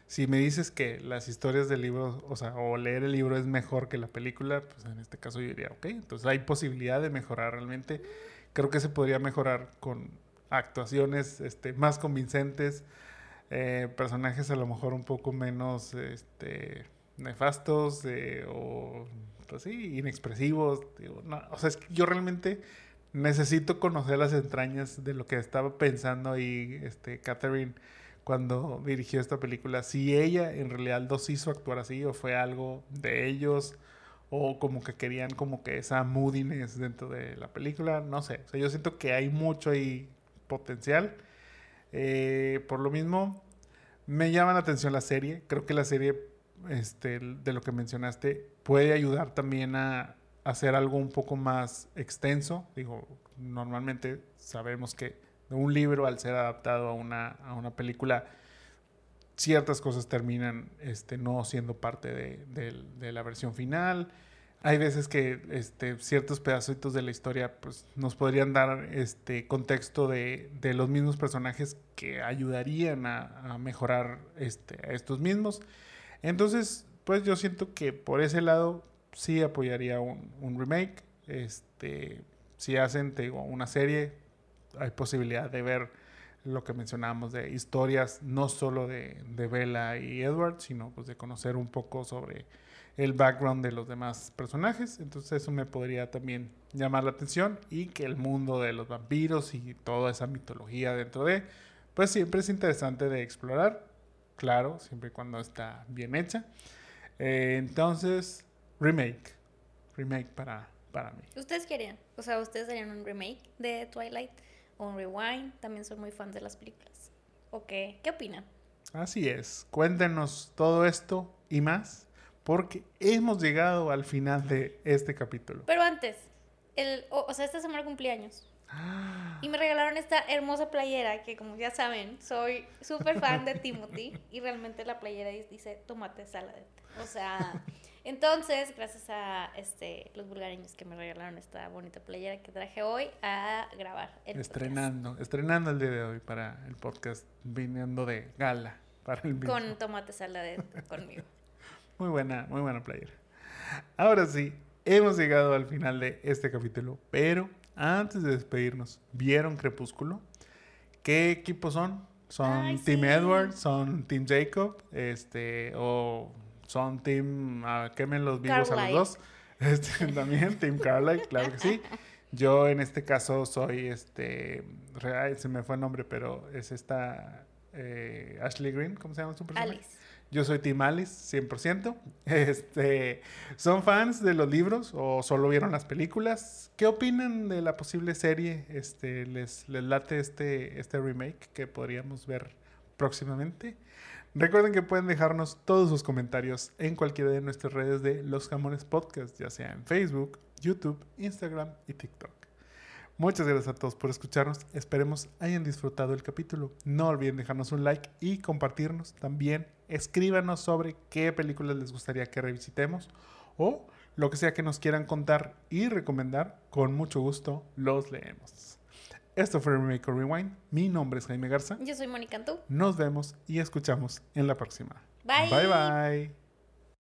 si me dices que las historias del libro, o sea, o leer el libro es mejor que la película, pues en este caso yo diría, ok, entonces hay posibilidad de mejorar realmente. Creo que se podría mejorar con actuaciones este, más convincentes, eh, personajes a lo mejor un poco menos este, nefastos eh, o, pues sí, inexpresivos. o sea, es que yo realmente necesito conocer las entrañas de lo que estaba pensando ahí este, Catherine cuando dirigió esta película, si ella en realidad los hizo actuar así o fue algo de ellos o como que querían como que esa moodiness dentro de la película, no sé, o sea, yo siento que hay mucho ahí potencial. Eh, por lo mismo, me llama la atención la serie, creo que la serie este, de lo que mencionaste puede ayudar también a hacer algo un poco más extenso, digo, normalmente sabemos que un libro al ser adaptado a una, a una película, ciertas cosas terminan este, no siendo parte de, de, la versión final. Hay veces que este, ciertos pedacitos de la historia pues, nos podrían dar este, contexto de, de los mismos personajes que ayudarían a, a mejorar este, a estos mismos. Entonces, pues yo siento que por ese lado sí apoyaría un, remake. Este, si hacen una serie, hay posibilidad de ver lo que mencionábamos de historias no solo de, de Bella y Edward, sino pues de conocer un poco sobre el background de los demás personajes. Entonces eso me podría también llamar la atención y que el mundo de los vampiros y toda esa mitología dentro de, pues siempre es interesante de explorar, claro, siempre y cuando está bien hecha. Eh, entonces, remake, remake para, para mí. ¿Ustedes querían? O sea, ¿ustedes harían un remake de Twilight? un rewind. También soy muy fan de las películas. ¿O qué? ¿Qué opinan? Así es. Cuéntenos todo esto y más, porque hemos llegado al final de este capítulo. Pero antes, el, o, sea, esta semana cumpleaños. Y me regalaron esta hermosa playera que, como ya saben, soy súper fan de Timothy. *laughs* Y realmente la playera dice tomate salad. O sea, entonces, gracias a este, los bulgareños que me regalaron esta bonita playera que traje hoy a grabar el Estrenando, estrenando el día de hoy para el podcast, viniendo de gala para el Con tomate salada conmigo. *laughs* muy buena, muy buena playera. Ahora sí, hemos llegado al final de este capítulo, pero antes de despedirnos, ¿vieron Crepúsculo? ¿Qué equipos son? ¿Son Ay, Team sí. Edward? ¿Son Team Jacob? Este, o son Team ah, quemen los vivos a los dos. *laughs* Este, también, Team Carly, claro que sí. Yo en este caso soy este. ay, se me fue el nombre, pero es esta. eh, Ashley Green, ¿cómo se llama su personaje? Alice. Yo soy Team Alice, 100%. *laughs* Este, ¿Son fans de los libros o solo vieron las películas? ¿Qué opinan de la posible serie? Este, ¿les, les late este, este remake que podríamos ver próximamente? Recuerden que pueden dejarnos todos sus comentarios en cualquiera de nuestras redes de Los Jamones Podcast, ya sea en Facebook, YouTube, Instagram y TikTok. Muchas gracias a todos por escucharnos. Esperemos hayan disfrutado el capítulo. No olviden dejarnos un like y compartirnos. También escríbanos sobre qué películas les gustaría que revisitemos o lo que sea que nos quieran contar y recomendar. Con mucho gusto los leemos. Esto fue Remake Rewind. Mi nombre es Jaime Garza. Yo soy Mónica Antú. Nos vemos y escuchamos en la próxima. Bye. Bye bye.